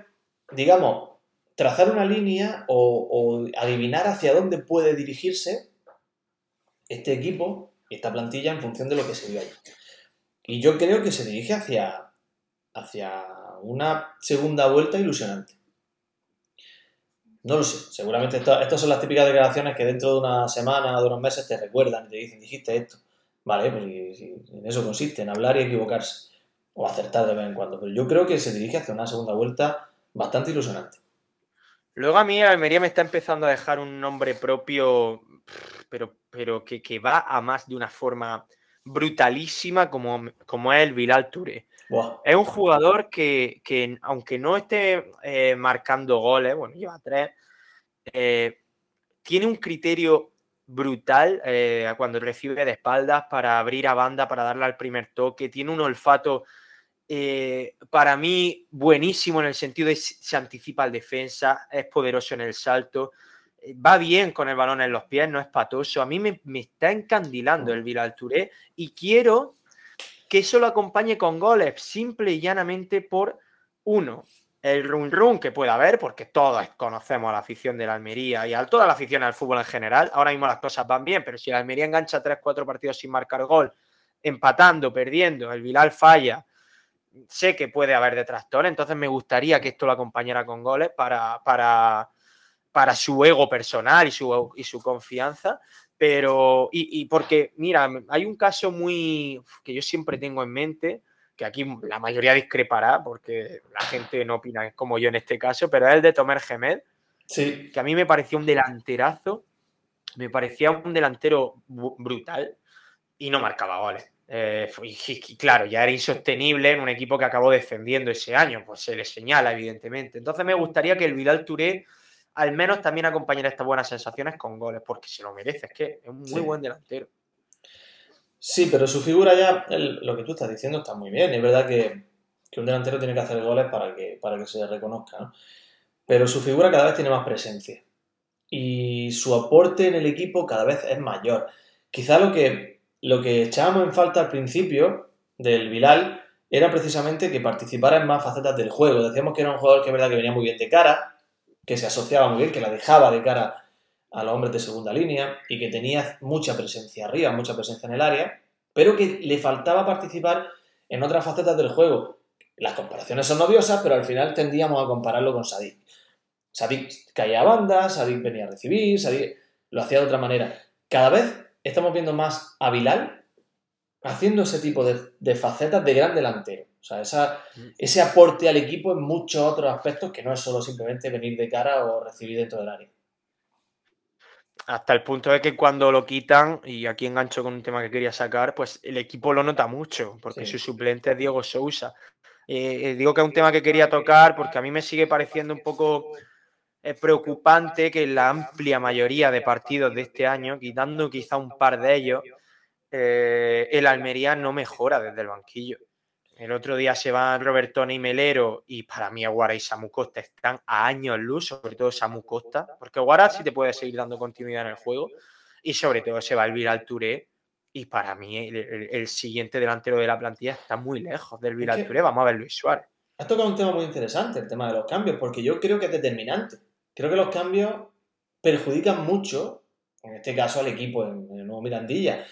Speaker 4: digamos, trazar una línea o, adivinar hacia dónde puede dirigirse este equipo y esta plantilla en función de lo que se vio ahí. Y yo creo que se dirige hacia, hacia una segunda vuelta ilusionante. No lo sé, seguramente estas son las típicas declaraciones que dentro de una semana o de unos meses te recuerdan y te dicen, dijiste esto. Vale, pues en eso consiste, en hablar y equivocarse. O acertar de vez en cuando. Pero yo creo que se dirige hacia una segunda vuelta bastante ilusionante.
Speaker 3: Luego a mí Almería me está empezando a dejar un nombre propio, pero, pero que, va a más de una forma brutalísima como, como es el Bilal Touré. Es un jugador que, aunque no esté eh, marcando goles, bueno, lleva tres, eh, tiene un criterio brutal eh, cuando recibe de espaldas para abrir a banda, para darle al primer toque. Tiene un olfato para mí buenísimo en el sentido de que se anticipa al defensa, es poderoso en el salto, va bien con el balón en los pies, no es patoso. A mí me, está encandilando el Bilal Touré y quiero que eso lo acompañe con goles, simple y llanamente por uno, el run run que pueda haber, porque todos conocemos a la afición de la Almería y a toda la afición al fútbol en general. Ahora mismo las cosas van bien, pero si la Almería engancha 3-4 partidos sin marcar gol, empatando, perdiendo, el Bilal falla, sé que puede haber detractores, entonces me gustaría que esto lo acompañara con goles para, para, para su ego personal y su, y su confianza. Pero, y, y porque, mira, hay un caso muy que yo siempre tengo en mente que aquí la mayoría discrepará porque la gente no opina como yo en este caso, pero es el de Tomer Gemed,
Speaker 4: sí.
Speaker 3: que a mí me pareció un delanterazo, me parecía un delantero brutal y no marcaba goles. Eh, y, claro, ya era insostenible en un equipo que acabó defendiendo ese año, pues se le señala, evidentemente. Entonces me gustaría que el Vidal Touré al menos también acompañara estas buenas sensaciones con goles, porque se lo merece, es que es un muy buen delantero.
Speaker 4: Sí, pero su figura ya, lo que tú estás diciendo está muy bien. Es verdad que, un delantero tiene que hacer goles para que, para que se reconozca, ¿no? Pero su figura cada vez tiene más presencia. Y su aporte en el equipo cada vez es mayor. Quizá lo que, lo que echábamos en falta al principio del Bilal era precisamente que participara en más facetas del juego. Decíamos que era un jugador que es verdad que venía muy bien de cara, que se asociaba muy bien, que la dejaba de cara a los hombres de segunda línea y que tenía mucha presencia arriba, mucha presencia en el área, pero que le faltaba participar en otras facetas del juego. Las comparaciones son odiosas, pero al final tendíamos a compararlo con Sadik. Sadik caía a banda, Sadik venía a recibir, Sadik lo hacía de otra manera. Cada vez estamos viendo más a Bilal haciendo ese tipo de, facetas de gran delantero. O sea, esa, ese aporte al equipo en muchos otros aspectos que no es solo simplemente venir de cara o recibir dentro del área.
Speaker 3: Hasta el punto de que cuando lo quitan, y aquí engancho con un tema que quería sacar, pues el equipo lo nota mucho, porque su suplente es Diego Sousa. Eh, eh, digo que es un tema que quería tocar porque a mí me sigue pareciendo un poco eh, preocupante que en la amplia mayoría de partidos de este año, quitando quizá un par de ellos, el Almería no mejora desde el banquillo. El otro día se van Robertone y Melero y para mí Aguara y Samu Costa están a años luz, sobre todo Samu Costa, porque Aguara sí te puede seguir dando continuidad en el juego y sobre todo se va a Touré y para mí el, siguiente delantero de la plantilla está muy lejos del Elvira Touré. Vamos a ver Luis Suárez.
Speaker 4: Has tocado un tema muy interesante, el tema de los cambios, porque yo creo que es determinante. Creo que los cambios perjudican mucho, en este caso al equipo en, en el nuevo Mirandilla.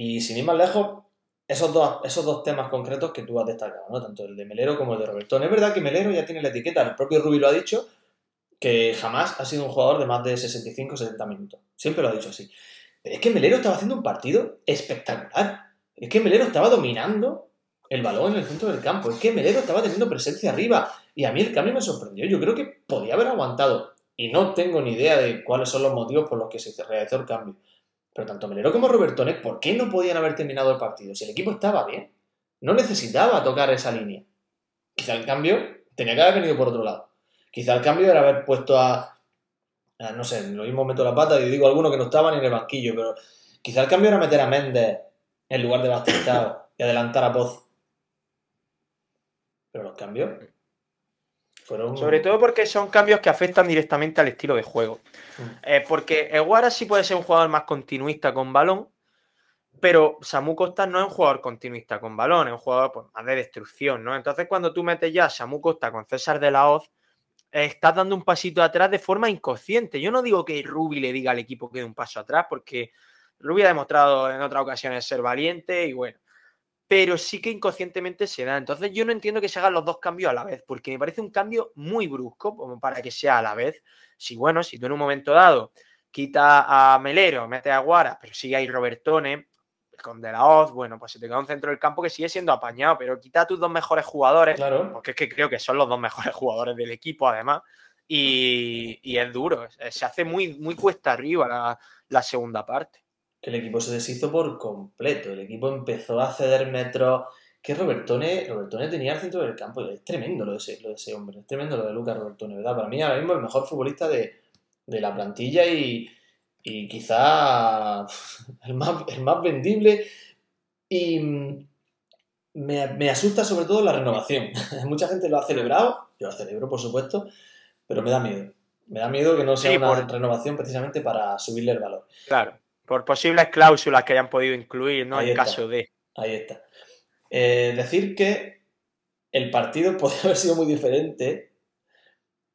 Speaker 4: Y sin ir más lejos, esos dos, esos dos temas concretos que tú has destacado, ¿no? Tanto el de Melero como el de Robertón. Es verdad que Melero ya tiene la etiqueta, el propio Rubi lo ha dicho, que jamás ha sido un jugador de más de 65-70 minutos. Siempre lo ha dicho así. Pero es que Melero estaba haciendo un partido espectacular. Es que Melero estaba dominando el balón en el centro del campo. Es que Melero estaba teniendo presencia arriba. Y a mí el cambio me sorprendió. Yo creo que podía haber aguantado. Y no tengo ni idea de cuáles son los motivos por los que se realizó el cambio. Pero tanto Melero como Robertone, ¿por qué no podían haber terminado el partido? Si el equipo estaba bien. No necesitaba tocar esa línea. Quizá el cambio tenía que haber venido por otro lado. Quizá el cambio era haber puesto a, no sé, en lo mismo meto la pata y digo alguno que no estaban en el banquillo, pero quizá el cambio era meter a Méndez en lugar de Bastistao y adelantar a Poz. Pero los cambios
Speaker 3: sobre todo porque son cambios que afectan directamente al estilo de juego. Mm. Eh, porque Eguara sí puede ser un jugador más continuista con balón, pero Samu Costa no es un jugador continuista con balón, es un jugador pues, más de destrucción, ¿no? Entonces, cuando tú metes ya a Samu Costa con César de la Hoz, estás dando un pasito atrás de forma inconsciente. Yo no digo que Rubi le diga al equipo que dé un paso atrás, porque Rubi ha demostrado en otras ocasiones ser valiente y bueno, pero sí que inconscientemente se da. Entonces yo no entiendo que se hagan los dos cambios a la vez, porque me parece un cambio muy brusco como para que sea a la vez. Si bueno, si tú en un momento dado quita a Melero, mete a Guara, pero sigue ahí Robertone, con De La Hoz, bueno, pues se te queda un centro del campo que sigue siendo apañado, pero quita a tus dos mejores jugadores,
Speaker 4: claro.
Speaker 3: porque es que creo que son los dos mejores jugadores del equipo además, y, es duro, se hace muy, muy cuesta arriba la segunda parte
Speaker 4: que el equipo se deshizo por completo. El equipo empezó a ceder metros. Que Robertone, Robertone tenía el centro del campo. Es tremendo lo de ese, lo de ese hombre. Es tremendo lo de Lucas Robertone, ¿verdad? Para mí ahora mismo el mejor futbolista de, la plantilla y, y quizá el más, el más vendible y me, me asusta sobre todo la renovación. Mucha gente lo ha celebrado, yo lo celebro por supuesto, pero me da miedo. Me da miedo que no sea
Speaker 3: Sí,
Speaker 4: una
Speaker 3: por-
Speaker 4: renovación precisamente para subirle el valor.
Speaker 3: Claro, por posibles cláusulas que hayan podido incluir, ¿no?
Speaker 4: Ahí
Speaker 3: En
Speaker 4: está.
Speaker 3: caso de.
Speaker 4: Ahí está. Eh, decir que el partido podría haber sido muy diferente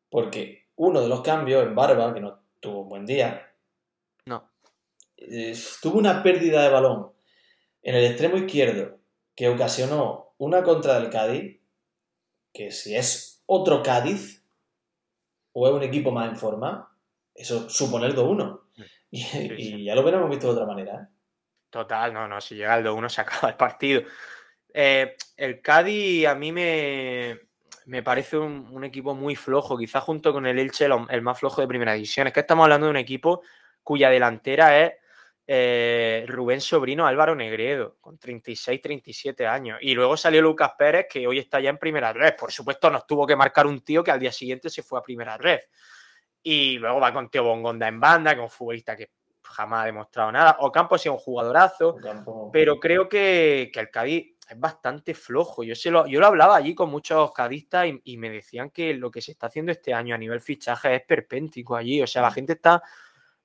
Speaker 4: porque uno de los cambios en Barba, que no tuvo un buen día,
Speaker 3: No.
Speaker 4: eh, tuvo una pérdida de balón en el extremo izquierdo que ocasionó una contra del Cádiz, que si es otro Cádiz o es un equipo más en forma, eso supone el 2-1. Y,
Speaker 3: sí.
Speaker 4: y ya lo hubiéramos visto de otra manera. ¿eh?
Speaker 3: Total, no, no, si llega el 2-1 se acaba el partido. Eh, el Cádiz a mí me, me parece un, un equipo muy flojo, quizás junto con el Elche el más flojo de primera división. Es que estamos hablando de un equipo cuya delantera es eh, Rubén Sobrino Álvaro Negredo, con 36, 37 años. Y luego salió Lucas Pérez, que hoy está ya en primera red. Por supuesto, nos tuvo que marcar un tío que al día siguiente se fue a primera red. Y luego va con Teo Bongonda en banda, que es un futbolista que jamás ha demostrado nada. Ocampo ha sido un jugadorazo. Pero creo que, que el Cádiz es bastante flojo. Yo, se lo, yo lo hablaba allí con muchos cadistas y, y me decían que lo que se está haciendo este año a nivel fichaje es perpéntico allí. O sea, la gente está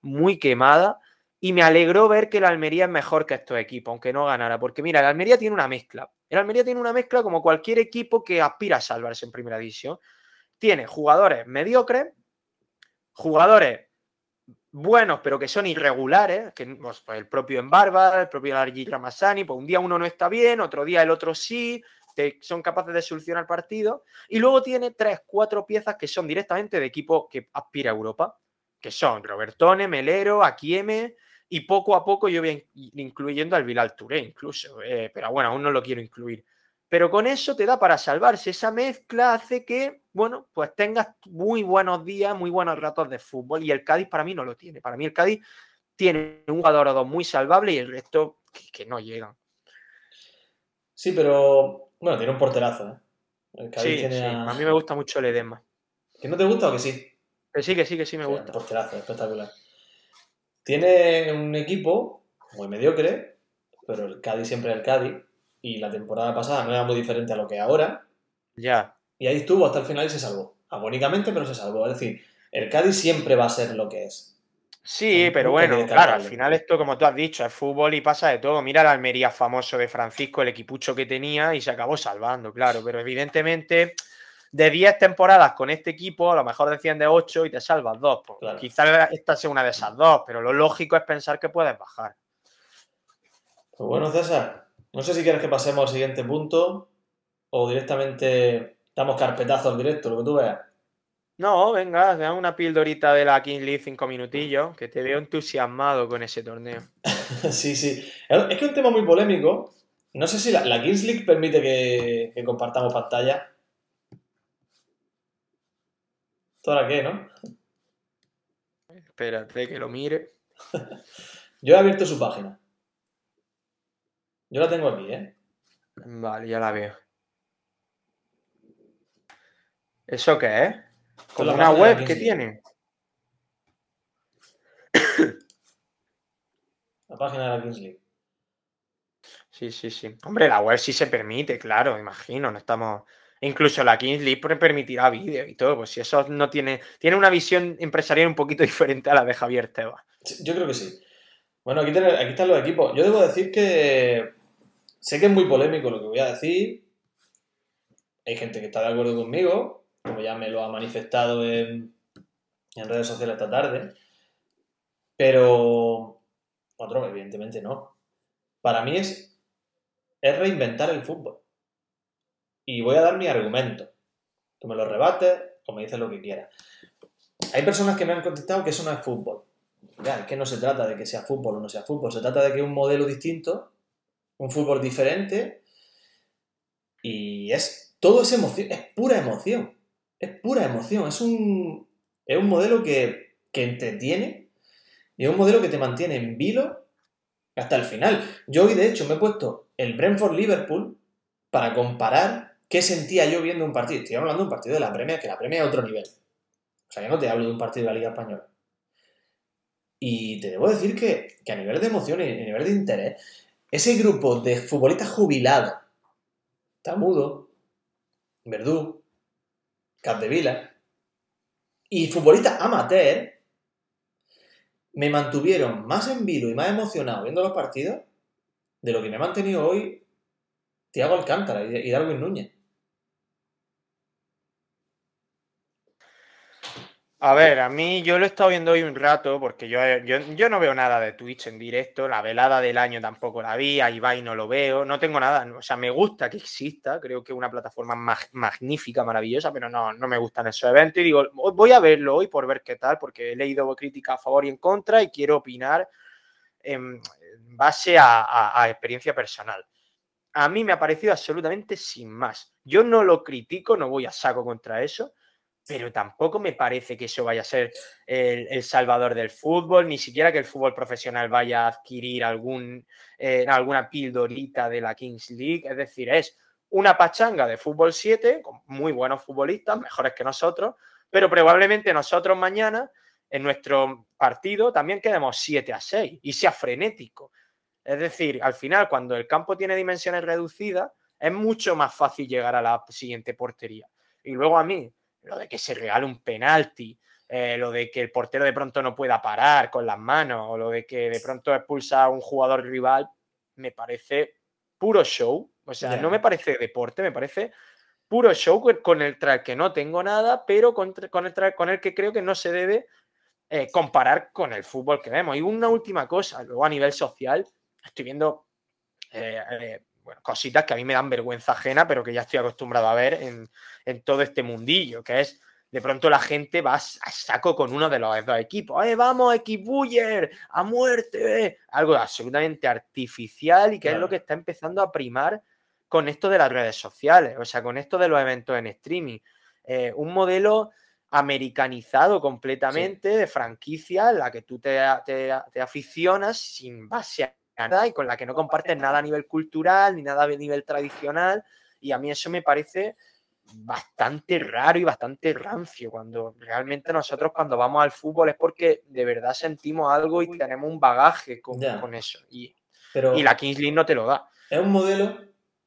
Speaker 3: muy quemada y me alegró ver que el Almería es mejor que estos equipos, aunque no ganara. Porque mira, el Almería tiene una mezcla. El Almería tiene una mezcla como cualquier equipo que aspira a salvarse en primera división. Tiene jugadores mediocres, jugadores buenos, pero que son irregulares, que pues, pues, el propio Embarba, el propio Largi Ramassani, pues un día uno no está bien, otro día el otro sí, te- son capaces de solucionar partido, y luego tiene tres, cuatro piezas que son directamente de equipo que aspira a Europa, que son Robertone, Melero, Akieme, y poco a poco yo voy in- incluyendo al Bilal Touré incluso, eh, pero bueno, aún no lo quiero incluir. Pero con eso te da para salvarse. Esa mezcla hace que, bueno, pues tengas muy buenos días, muy buenos ratos de fútbol. Y el Cádiz para mí no lo tiene. Para mí el Cádiz tiene un jugador o dos muy salvable y el resto que, que no llegan.
Speaker 4: Sí, pero bueno, tiene un porterazo, ¿eh? El Cádiz
Speaker 3: Sí,
Speaker 4: tiene
Speaker 3: sí.
Speaker 4: a-
Speaker 3: A mí me gusta mucho el Edema.
Speaker 4: ¿Que no te gusta o que sí?
Speaker 3: Que sí, que sí, que sí me
Speaker 4: Sí,
Speaker 3: gusta.
Speaker 4: Un porterazo, espectacular. Tiene un equipo muy mediocre, pero el Cádiz siempre es el Cádiz. Y la temporada pasada no era muy diferente a lo que es ahora.
Speaker 3: Ya.
Speaker 4: Y ahí estuvo hasta el final y se salvó. Agónicamente, pero se salvó. Es decir, el Cádiz siempre va a ser lo que es.
Speaker 3: Sí, pero bueno, claro, al final esto, como tú has dicho, es fútbol y pasa de todo. Mira el Almería famoso de Francisco, el equipucho que tenía y se acabó salvando, claro. Pero evidentemente, de 10 temporadas con este equipo, a lo mejor decían de 8 y te salvas dos. Pues
Speaker 4: Claro.
Speaker 3: Quizás esta sea una de esas dos, pero lo lógico es pensar que puedes bajar.
Speaker 4: Pues bueno, César, no sé si quieres que pasemos al siguiente punto o directamente damos carpetazo al directo, lo que tú veas.
Speaker 3: No, venga, da una pildorita de la King League, cinco minutillos, que te veo entusiasmado con ese torneo.
Speaker 4: sí, sí. Es que es un tema muy polémico. No sé si la, la Kings League permite que, que compartamos pantalla. ¿Esto ahora qué, no?
Speaker 3: Espérate que lo mire.
Speaker 4: Yo he abierto su página. Yo la tengo aquí, ¿eh?
Speaker 3: Vale, ya la veo. ¿Eso qué es? Como una web que tiene.
Speaker 4: La página de la Kings League.
Speaker 3: Sí, sí, sí. Hombre, la web sí se permite, claro, imagino. No estamos. Incluso la Kings League permitirá vídeo y todo. Pues si eso no tiene. Tiene una visión empresarial un poquito diferente a la de Javier Tebas.
Speaker 4: Yo creo que sí. Bueno, aquí, ten- aquí están los equipos. Yo debo decir que sé que es muy polémico lo que voy a decir. Hay gente que está de acuerdo conmigo, como ya me lo ha manifestado en, en redes sociales esta tarde. Pero otro, evidentemente no. Para mí es, es reinventar el fútbol. Y voy a dar mi argumento. Tú me lo rebates o me dices lo que quieras. Hay personas que me han contestado que eso no es fútbol. Ya, es que no se trata de que sea fútbol o no sea fútbol, se trata de que un modelo distinto, un fútbol diferente y es todo es emoción, es pura emoción, es pura emoción, es un, es un modelo que, que entretiene y es un modelo que te mantiene en vilo hasta el final. Yo hoy de hecho me he puesto el Brentford-Liverpool para comparar qué sentía yo viendo un partido. Estoy hablando de un partido de la Premier, que la Premier es otro nivel. O sea, yo no te hablo de un partido de la Liga Española. Y te debo decir que, a nivel de emoción y a nivel de interés, ese grupo de futbolistas jubilados, Tamudo, Verdú, Capdevila y futbolistas amateur, me mantuvieron más en vilo y más emocionado viendo los partidos de lo que me ha mantenido hoy Tiago Alcántara y Darwin Núñez.
Speaker 3: A ver, a mí yo lo he estado viendo hoy un rato porque yo, yo, no veo nada de Twitch en directo, la velada del año tampoco la vi, a Ibai no lo veo, no tengo nada, o sea, me gusta que exista, creo que es una plataforma magnífica, maravillosa, pero no, no me gustan esos eventos y digo, voy a verlo hoy por ver qué tal, porque he leído críticas a favor y en contra y quiero opinar en base a experiencia personal. A mí me ha parecido absolutamente sin más. Yo no lo critico, no voy a saco contra eso pero tampoco me parece que eso vaya a ser el, salvador del fútbol, ni siquiera que el fútbol profesional vaya a adquirir algún, eh, alguna pildorita de la Kings League. Es decir, es una pachanga de fútbol 7 con muy buenos futbolistas, mejores que nosotros, pero probablemente nosotros mañana en nuestro partido también quedemos 7 a 6 y sea frenético. Es decir, al final, cuando el campo tiene dimensiones reducidas, es mucho más fácil llegar a la siguiente portería. Y luego a mí, lo de que se regale un penalti, eh, lo de que el portero de pronto no pueda parar con las manos, o lo de que de pronto expulsa a un jugador rival, me parece puro show. O sea, no me parece deporte, me parece puro show con el que no tengo nada, pero con, con, el, con el que creo que no se debe eh, comparar con el fútbol que vemos. Y una última cosa, luego a nivel social, estoy viendo eh, bueno, cositas que a mí me dan vergüenza ajena, pero que ya estoy acostumbrado a ver en, todo este mundillo, que es de pronto la gente va a saco con uno de los dos equipos. ¡Eh, vamos, equipuyer! ¡A muerte! Algo absolutamente artificial y que es lo que está empezando a primar con esto de las redes sociales, o sea, con esto de los eventos en streaming. Eh, un modelo americanizado completamente de franquicia en la que tú te, te aficionas sin base y con la que no compartes nada a nivel cultural ni nada a nivel tradicional. Y a mí eso me parece bastante raro y bastante rancio, cuando realmente nosotros cuando vamos al fútbol es porque de verdad sentimos algo y tenemos un bagaje con, con eso. Y, y la Kings League no te lo da.
Speaker 4: Es un modelo,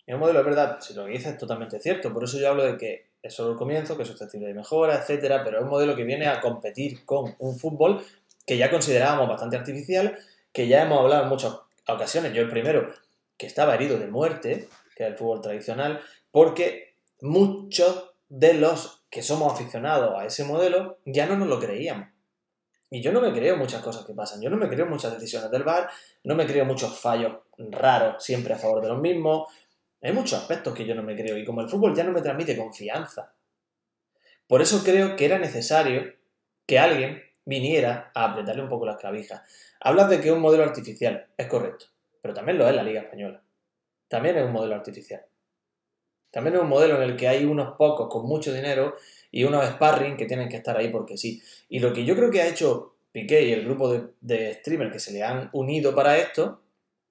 Speaker 4: es un modelo, es verdad, si lo que dices es totalmente cierto, por eso yo hablo de que es solo el comienzo, que es susceptible de mejora, etcétera, pero es un modelo que viene a competir con un fútbol que ya considerábamos bastante artificial, que ya hemos hablado en muchos ocasiones, yo el primero, que estaba herido de muerte, que es el fútbol tradicional, porque muchos de los que somos aficionados a ese modelo ya no nos lo creíamos. Y yo no me creo muchas cosas que pasan, yo no me creo muchas decisiones del VAR, no me creo muchos fallos raros siempre a favor de los mismos. Hay muchos aspectos que yo no me creo y como el fútbol ya no me transmite confianza. Por eso creo que era necesario que alguien viniera a apretarle un poco las clavijas. Hablas de que es un modelo artificial, es correcto, pero también lo es la Liga Española. También es un modelo artificial. También es un modelo en el que hay unos pocos con mucho dinero y unos sparring que tienen que estar ahí porque sí. Y lo que yo creo que ha hecho Piqué y el grupo de, de streamers que se le han unido para esto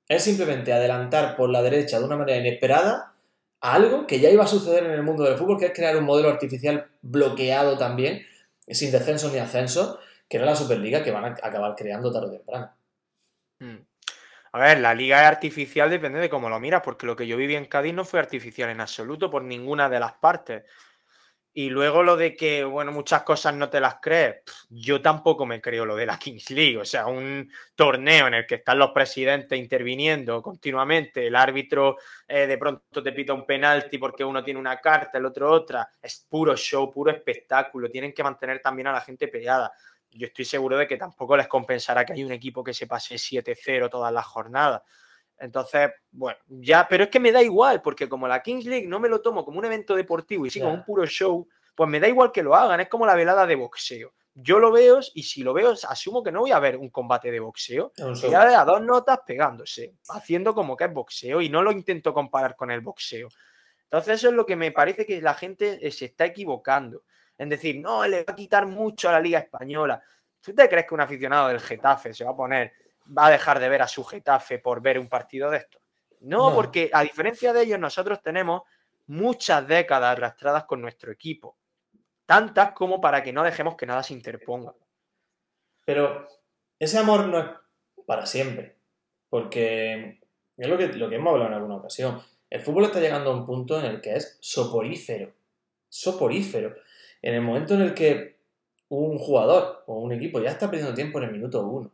Speaker 4: es simplemente adelantar por la derecha de una manera inesperada a algo que ya iba a suceder en el mundo del fútbol, que es crear un modelo artificial bloqueado también, sin descenso ni ascenso, que era la Superliga que van a acabar creando tarde o temprano.
Speaker 3: Hmm. A ver, la liga es artificial, depende de cómo lo miras, porque lo que yo viví en Cádiz no fue artificial en absoluto por ninguna de las partes. Y luego lo de que, bueno, muchas cosas no te las crees, yo tampoco me creo lo de la Kings League, o sea, un torneo en el que están los presidentes interviniendo continuamente, el árbitro eh, de pronto te pita un penalti porque uno tiene una carta, el otro otra, es puro show, puro espectáculo, tienen que mantener también a la gente peleada yo estoy seguro de que tampoco les compensará que hay un equipo que se pase 7-0 todas las jornadas. Entonces, bueno, ya, pero es que me da igual, porque como la Kings League no me lo tomo como un evento deportivo y sí como un puro show, pues me da igual que lo hagan, es como la velada de boxeo. Yo lo veo y si lo veo, asumo que no voy a ver un combate de boxeo. Voy a ver a dos notas pegándose, haciendo como que es boxeo y no lo intento comparar con el boxeo. Entonces, eso es lo que me parece que la gente eh, se está equivocando en decir, no, le va a quitar mucho a la Liga Española. ¿Tú te crees que un aficionado del Getafe se va a poner, va a dejar de ver a su Getafe por ver un partido de esto? No, porque a diferencia de ellos, nosotros tenemos muchas décadas arrastradas con nuestro equipo. Tantas como para que no dejemos que nada se interponga.
Speaker 4: Pero ese amor no es para siempre. Porque es lo que, lo que hemos hablado en alguna ocasión. El fútbol está llegando a un punto en el que es soporífero. Soporífero. En el momento en el que un jugador o un equipo ya está perdiendo tiempo en el minuto uno,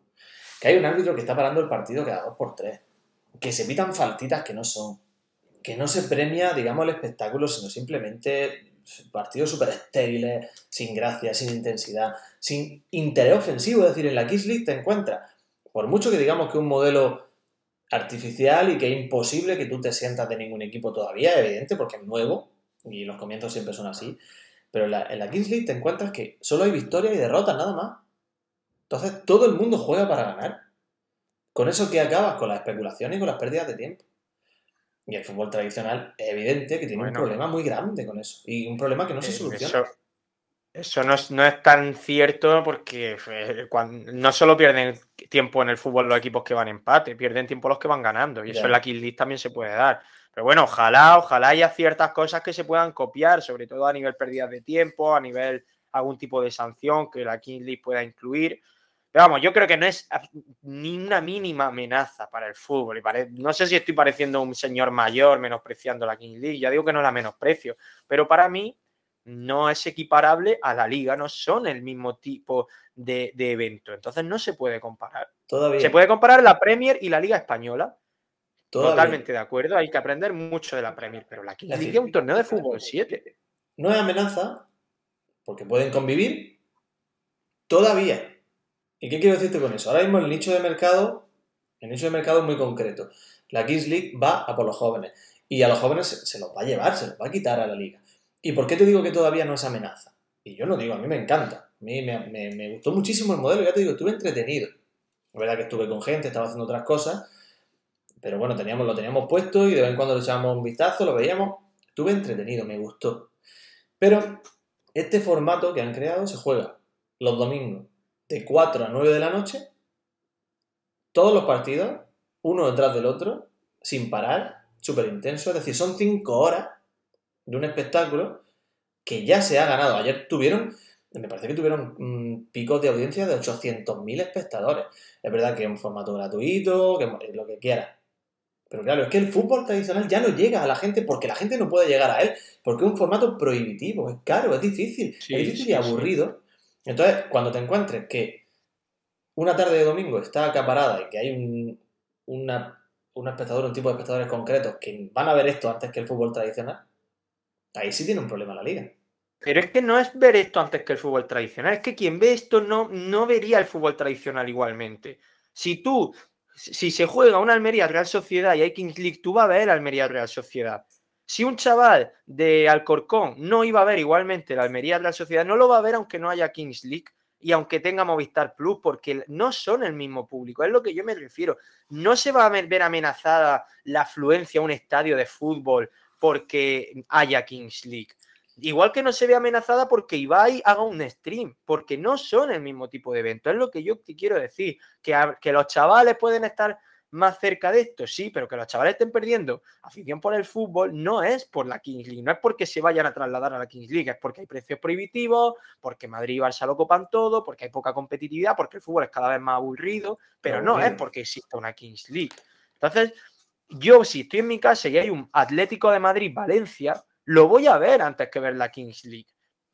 Speaker 4: que hay un árbitro que está parando el partido cada dos por tres, que se pitan faltitas que no son, que no se premia, digamos, el espectáculo, sino simplemente partidos súper estériles, sin gracia, sin intensidad, sin interés ofensivo. Es decir, en la Kiss League te encuentras, por mucho que digamos que un modelo artificial y que es imposible que tú te sientas de ningún equipo todavía, evidente, porque es nuevo y los comienzos siempre son así. Pero en la, en la Kings League te encuentras que solo hay victorias y derrotas, nada más. Entonces todo el mundo juega para ganar. Con eso que acabas con la especulación y con las pérdidas de tiempo. Y el fútbol tradicional es evidente que tiene un problema muy grande con eso. Y un problema que no se soluciona.
Speaker 3: Eso, no, es, no, es, tan cierto porque eh, no solo pierden tiempo en el fútbol los equipos que van empate, pierden tiempo los que van ganando. Y eso en la Kill League también se puede dar. Pero bueno, ojalá, ojalá haya ciertas cosas que se puean copiar, sobre todo a nivel pérdidas de tiempo, a nivel algún tipo de sanción que la King League pueda incluir. Pero vamos, yo creo que no es ni una mínima amenaza para el fútbol. Y no sé si estoy pareciendo un señor mayor menospreciando la King League, ya digo que no la menosprecio, pero para mí no es equiparable a la liga, no son el mismo tipo de, evento. Entonces no se puede comparar. Todavía. Se puede comparar la Premier y la Liga Española, Totalmente de acuerdo, hay que aprender mucho de la Premier, pero la King League es un torneo de fútbol 7.
Speaker 4: No es amenaza, porque pueden convivir todavía. ¿Y qué quiero decirte con eso? Ahora mismo el nicho de mercado, el nicho de mercado es muy concreto. La Kings League va a por los jóvenes y a los jóvenes se, los va a llevar, se los va a quitar a la liga. ¿Y por qué te digo que todavía no es amenaza? Y yo no digo, a mí me encanta. A mí me, me gustó muchísimo el modelo, ya te digo, estuve entretenido. La verdad que estuve con gente, estaba haciendo otras cosas, pero bueno, teníamos, lo teníamos puesto y de vez en cuando le echábamos un vistazo, lo veíamos. Estuve entretenido, me gustó. Pero este formato que han creado se juega los domingos de 4 a 9 de la noche, todos los partidos, uno detrás del otro, sin parar, súper intenso. Es decir, son 5 horas de un espectáculo que ya se ha ganado. Ayer tuvieron, me parece que tuvieron picos de audiencia de 800.000 espectadores. Es verdad que es un formato gratuito, que lo que quiera. Pero claro, es que el fútbol tradicional ya no llega a la gente porque la gente no puede llegar a él, porque es un formato prohibitivo, es caro, es difícil, es difícil y aburrido. Entonces, cuando te encuentres que una tarde de domingo está acaparada y que hay un, una, un espectador, un tipo de espectadores concretos que van a ver esto antes que el fútbol tradicional, ahí sí tiene un problema la liga.
Speaker 3: Pero es que no es ver esto antes que el fútbol tradicional, es que quien ve esto no, no vería el fútbol tradicional igualmente. Si tú si se juega una Almería Real Sociedad y hay Kings League, tú vas a ver Almería Real Sociedad. Si un chaval de Alcorcón no iba a ver igualmente la Almería Real Sociedad, no lo va a ver aunque no haya Kings League y aunque tenga Movistar Plus, porque no son el mismo público, es lo que yo me refiero. No se va a ver amenazada la afluencia a un estadio de fútbol porque haya Kings League. Igual que no se ve amenazada porque Ibai haga un stream, porque no son el mismo tipo de evento. Es lo que yo te quiero decir. Que, que los chavales pueden estar más cerca de esto, sí, pero que los chavales estén perdiendo afición por el fútbol no es por la Kings League, no es porque se vayan a trasladar a la Kings League, es porque hay precios prohibitivos, porque Madrid y Barça lo copan todo, porque hay poca competitividad, porque el fútbol es cada vez más aburrido, pero no es porque exista una Kings League. Entonces, yo si estoy en mi casa y hay un Atlético de Madrid-Valencia, lo voy a ver antes que ver la Kings League.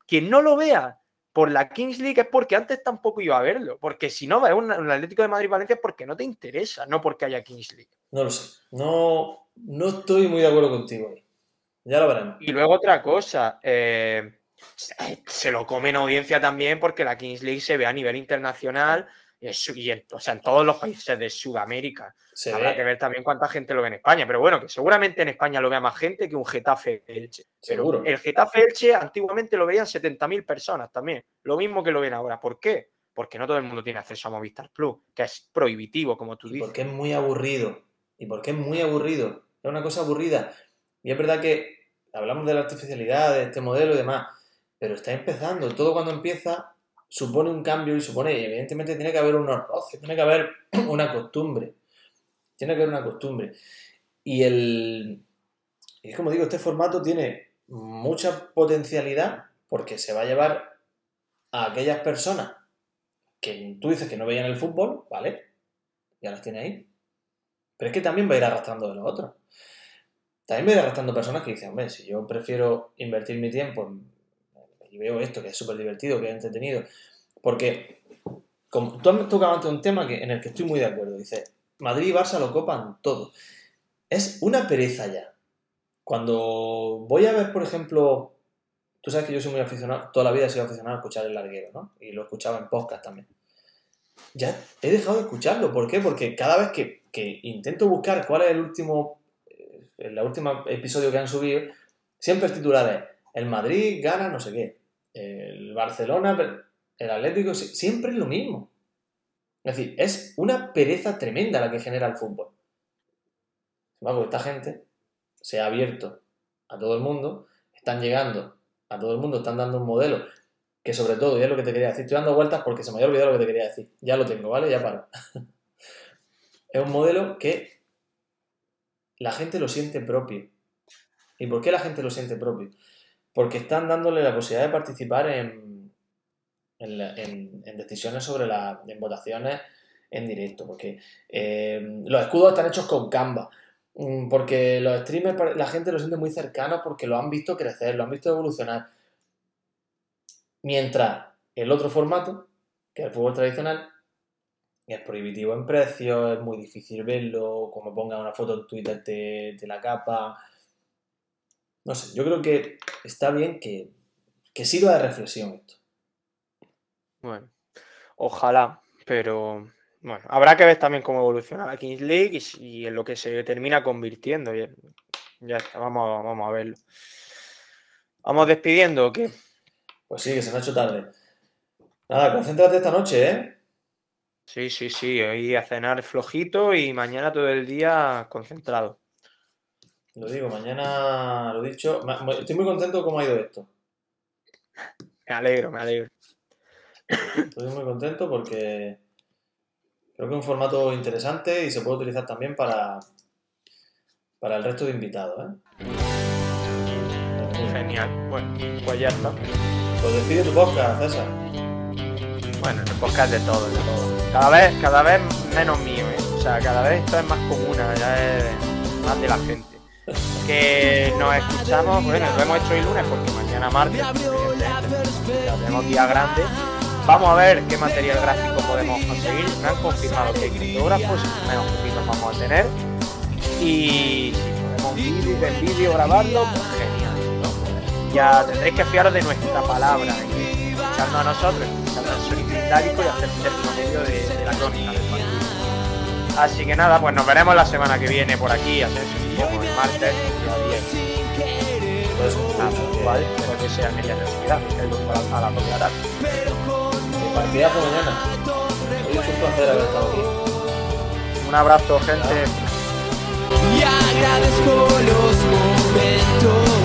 Speaker 3: Quien no lo vea por la Kings League es porque antes tampoco iba a verlo. Porque si no ves un, Atlético de Madrid-Valencia es porque no te interesa, no porque haya Kings League.
Speaker 4: No lo sé. No, no estoy muy de acuerdo contigo. Ya lo veremos.
Speaker 3: Y luego otra cosa. Eh, se lo come en audiencia también porque la Kings League se ve a nivel internacional y en, o sea, en todos los países de Sudamérica. Habrá que ver también cuánta gente lo ve en España, pero bueno, que seguramente en España lo vea más gente que un Getafe Elche. Seguro. el Getafe Elche antiguamente lo veían 70.000 personas también, lo mismo que lo ven ahora. ¿Por qué? Porque no todo el mundo tiene acceso a Movistar Plus, que es prohibitivo, como tú dices.
Speaker 4: Porque es muy aburrido. Y porque es muy aburrido. Es una cosa aburrida. Y es verdad que hablamos de la artificialidad, de este modelo y demás, pero está empezando. Todo cuando empieza supone un cambio y supone, evidentemente tiene que haber unos roces, tiene que haber una costumbre. Tiene que haber una costumbre. Y el. Y como digo, este formato tiene mucha potencialidad porque se va a llevar a aquellas personas que tú dices que no veían el fútbol, ¿vale? Ya las tiene ahí. Pero es que también va a ir arrastrando de los otros. También va a ir arrastrando personas que dicen, hombre, si yo prefiero invertir mi tiempo en- y veo esto, que es súper divertido, que es entretenido, porque como, tú has tocado antes un tema que, en el que estoy muy de acuerdo. Dice, Madrid y Barça lo copan todo. Es una pereza ya. Cuando voy a ver, por ejemplo, tú sabes que yo soy muy aficionado, toda la vida he sido aficionado a escuchar el larguero, ¿no? Y lo escuchaba en podcast también. Ya he dejado de escucharlo. ¿Por qué? Porque cada vez que, que intento buscar cuál es el último, eh, el último episodio que han subido, siempre el titular es el Madrid gana no sé qué, el Barcelona, el Atlético, si- siempre es lo mismo. Es decir, es una pereza tremenda la que genera el fútbol. Sin embargo, esta gente se ha abierto a todo el mundo, están llegando a todo el mundo, están dando un modelo que sobre todo, y es lo que te quería decir, estoy dando vueltas porque se me había olvidado lo que te quería decir. Ya lo tengo, ¿vale? Ya paro. es un modelo que la gente lo siente propio. ¿Y por qué la gente lo siente propio? Porque están dándole la posibilidad de participar en, en, decisiones sobre la, en votaciones en directo. Porque eh, los escudos están hechos con Canva. Mm, Porque los streamers, la gente lo siente muy cercano porque lo han visto crecer, lo han visto evolucionar. Mientras el otro formato, que es el fútbol tradicional, es prohibitivo en precios, es muy difícil verlo, como pongan una foto en Twitter te, te la capa. No sé, yo creo que está bien que, que sirva de reflexión esto.
Speaker 3: Bueno, ojalá, pero bueno, habrá que ver también cómo evoluciona la Kings League y, en lo que se termina convirtiendo. y Ya está, vamos, vamos a verlo. ¿Vamos despidiendo o qué?
Speaker 4: Pues sí, que se me ha hecho tarde. Nada, concéntrate esta noche, ¿eh?
Speaker 3: Sí, sí, sí, hoy a cenar flojito y mañana todo el día concentrado.
Speaker 4: Lo digo, mañana lo dicho. Estoy muy contento de cómo ha ido esto.
Speaker 3: Me alegro, me alegro.
Speaker 4: Estoy muy contento porque creo que es un formato interesante y se puede utilizar también para, para el resto de invitados, ¿eh?
Speaker 3: Genial. Bueno, pues ya está.
Speaker 4: Pues despide tu podcast, César.
Speaker 3: Bueno, en el podcast de todo, de todo. Cada vez, cada vez menos mío, ¿eh? O sea, cada vez esto es más común, ya es más de la gente. Que nos escuchamos, bueno, lo hemos hecho hoy lunes porque mañana martes, ya tenemos día grande. Vamos a ver qué material gráfico podemos conseguir. Me han confirmado que hay criptógrafos, menos poquitos vamos a tener. Y si podemos vídeo, en vídeo grabarlo, pues genial. No, ya tendréis que fiaros de nuestra palabra y escucharnos a nosotros, escuchar el sonido itálico y hacer término medio de, de la crónica. Así que nada, pues nos veremos la semana que viene por aquí, hacer como el martes, día 10.
Speaker 4: Pues,
Speaker 3: Nada, igual, espero que sea media necesidad, el grupo a la, a
Speaker 4: partidazo mañana. Hoy es un placer haber estado aquí.
Speaker 3: Un abrazo, gente.
Speaker 5: y agradezco los momentos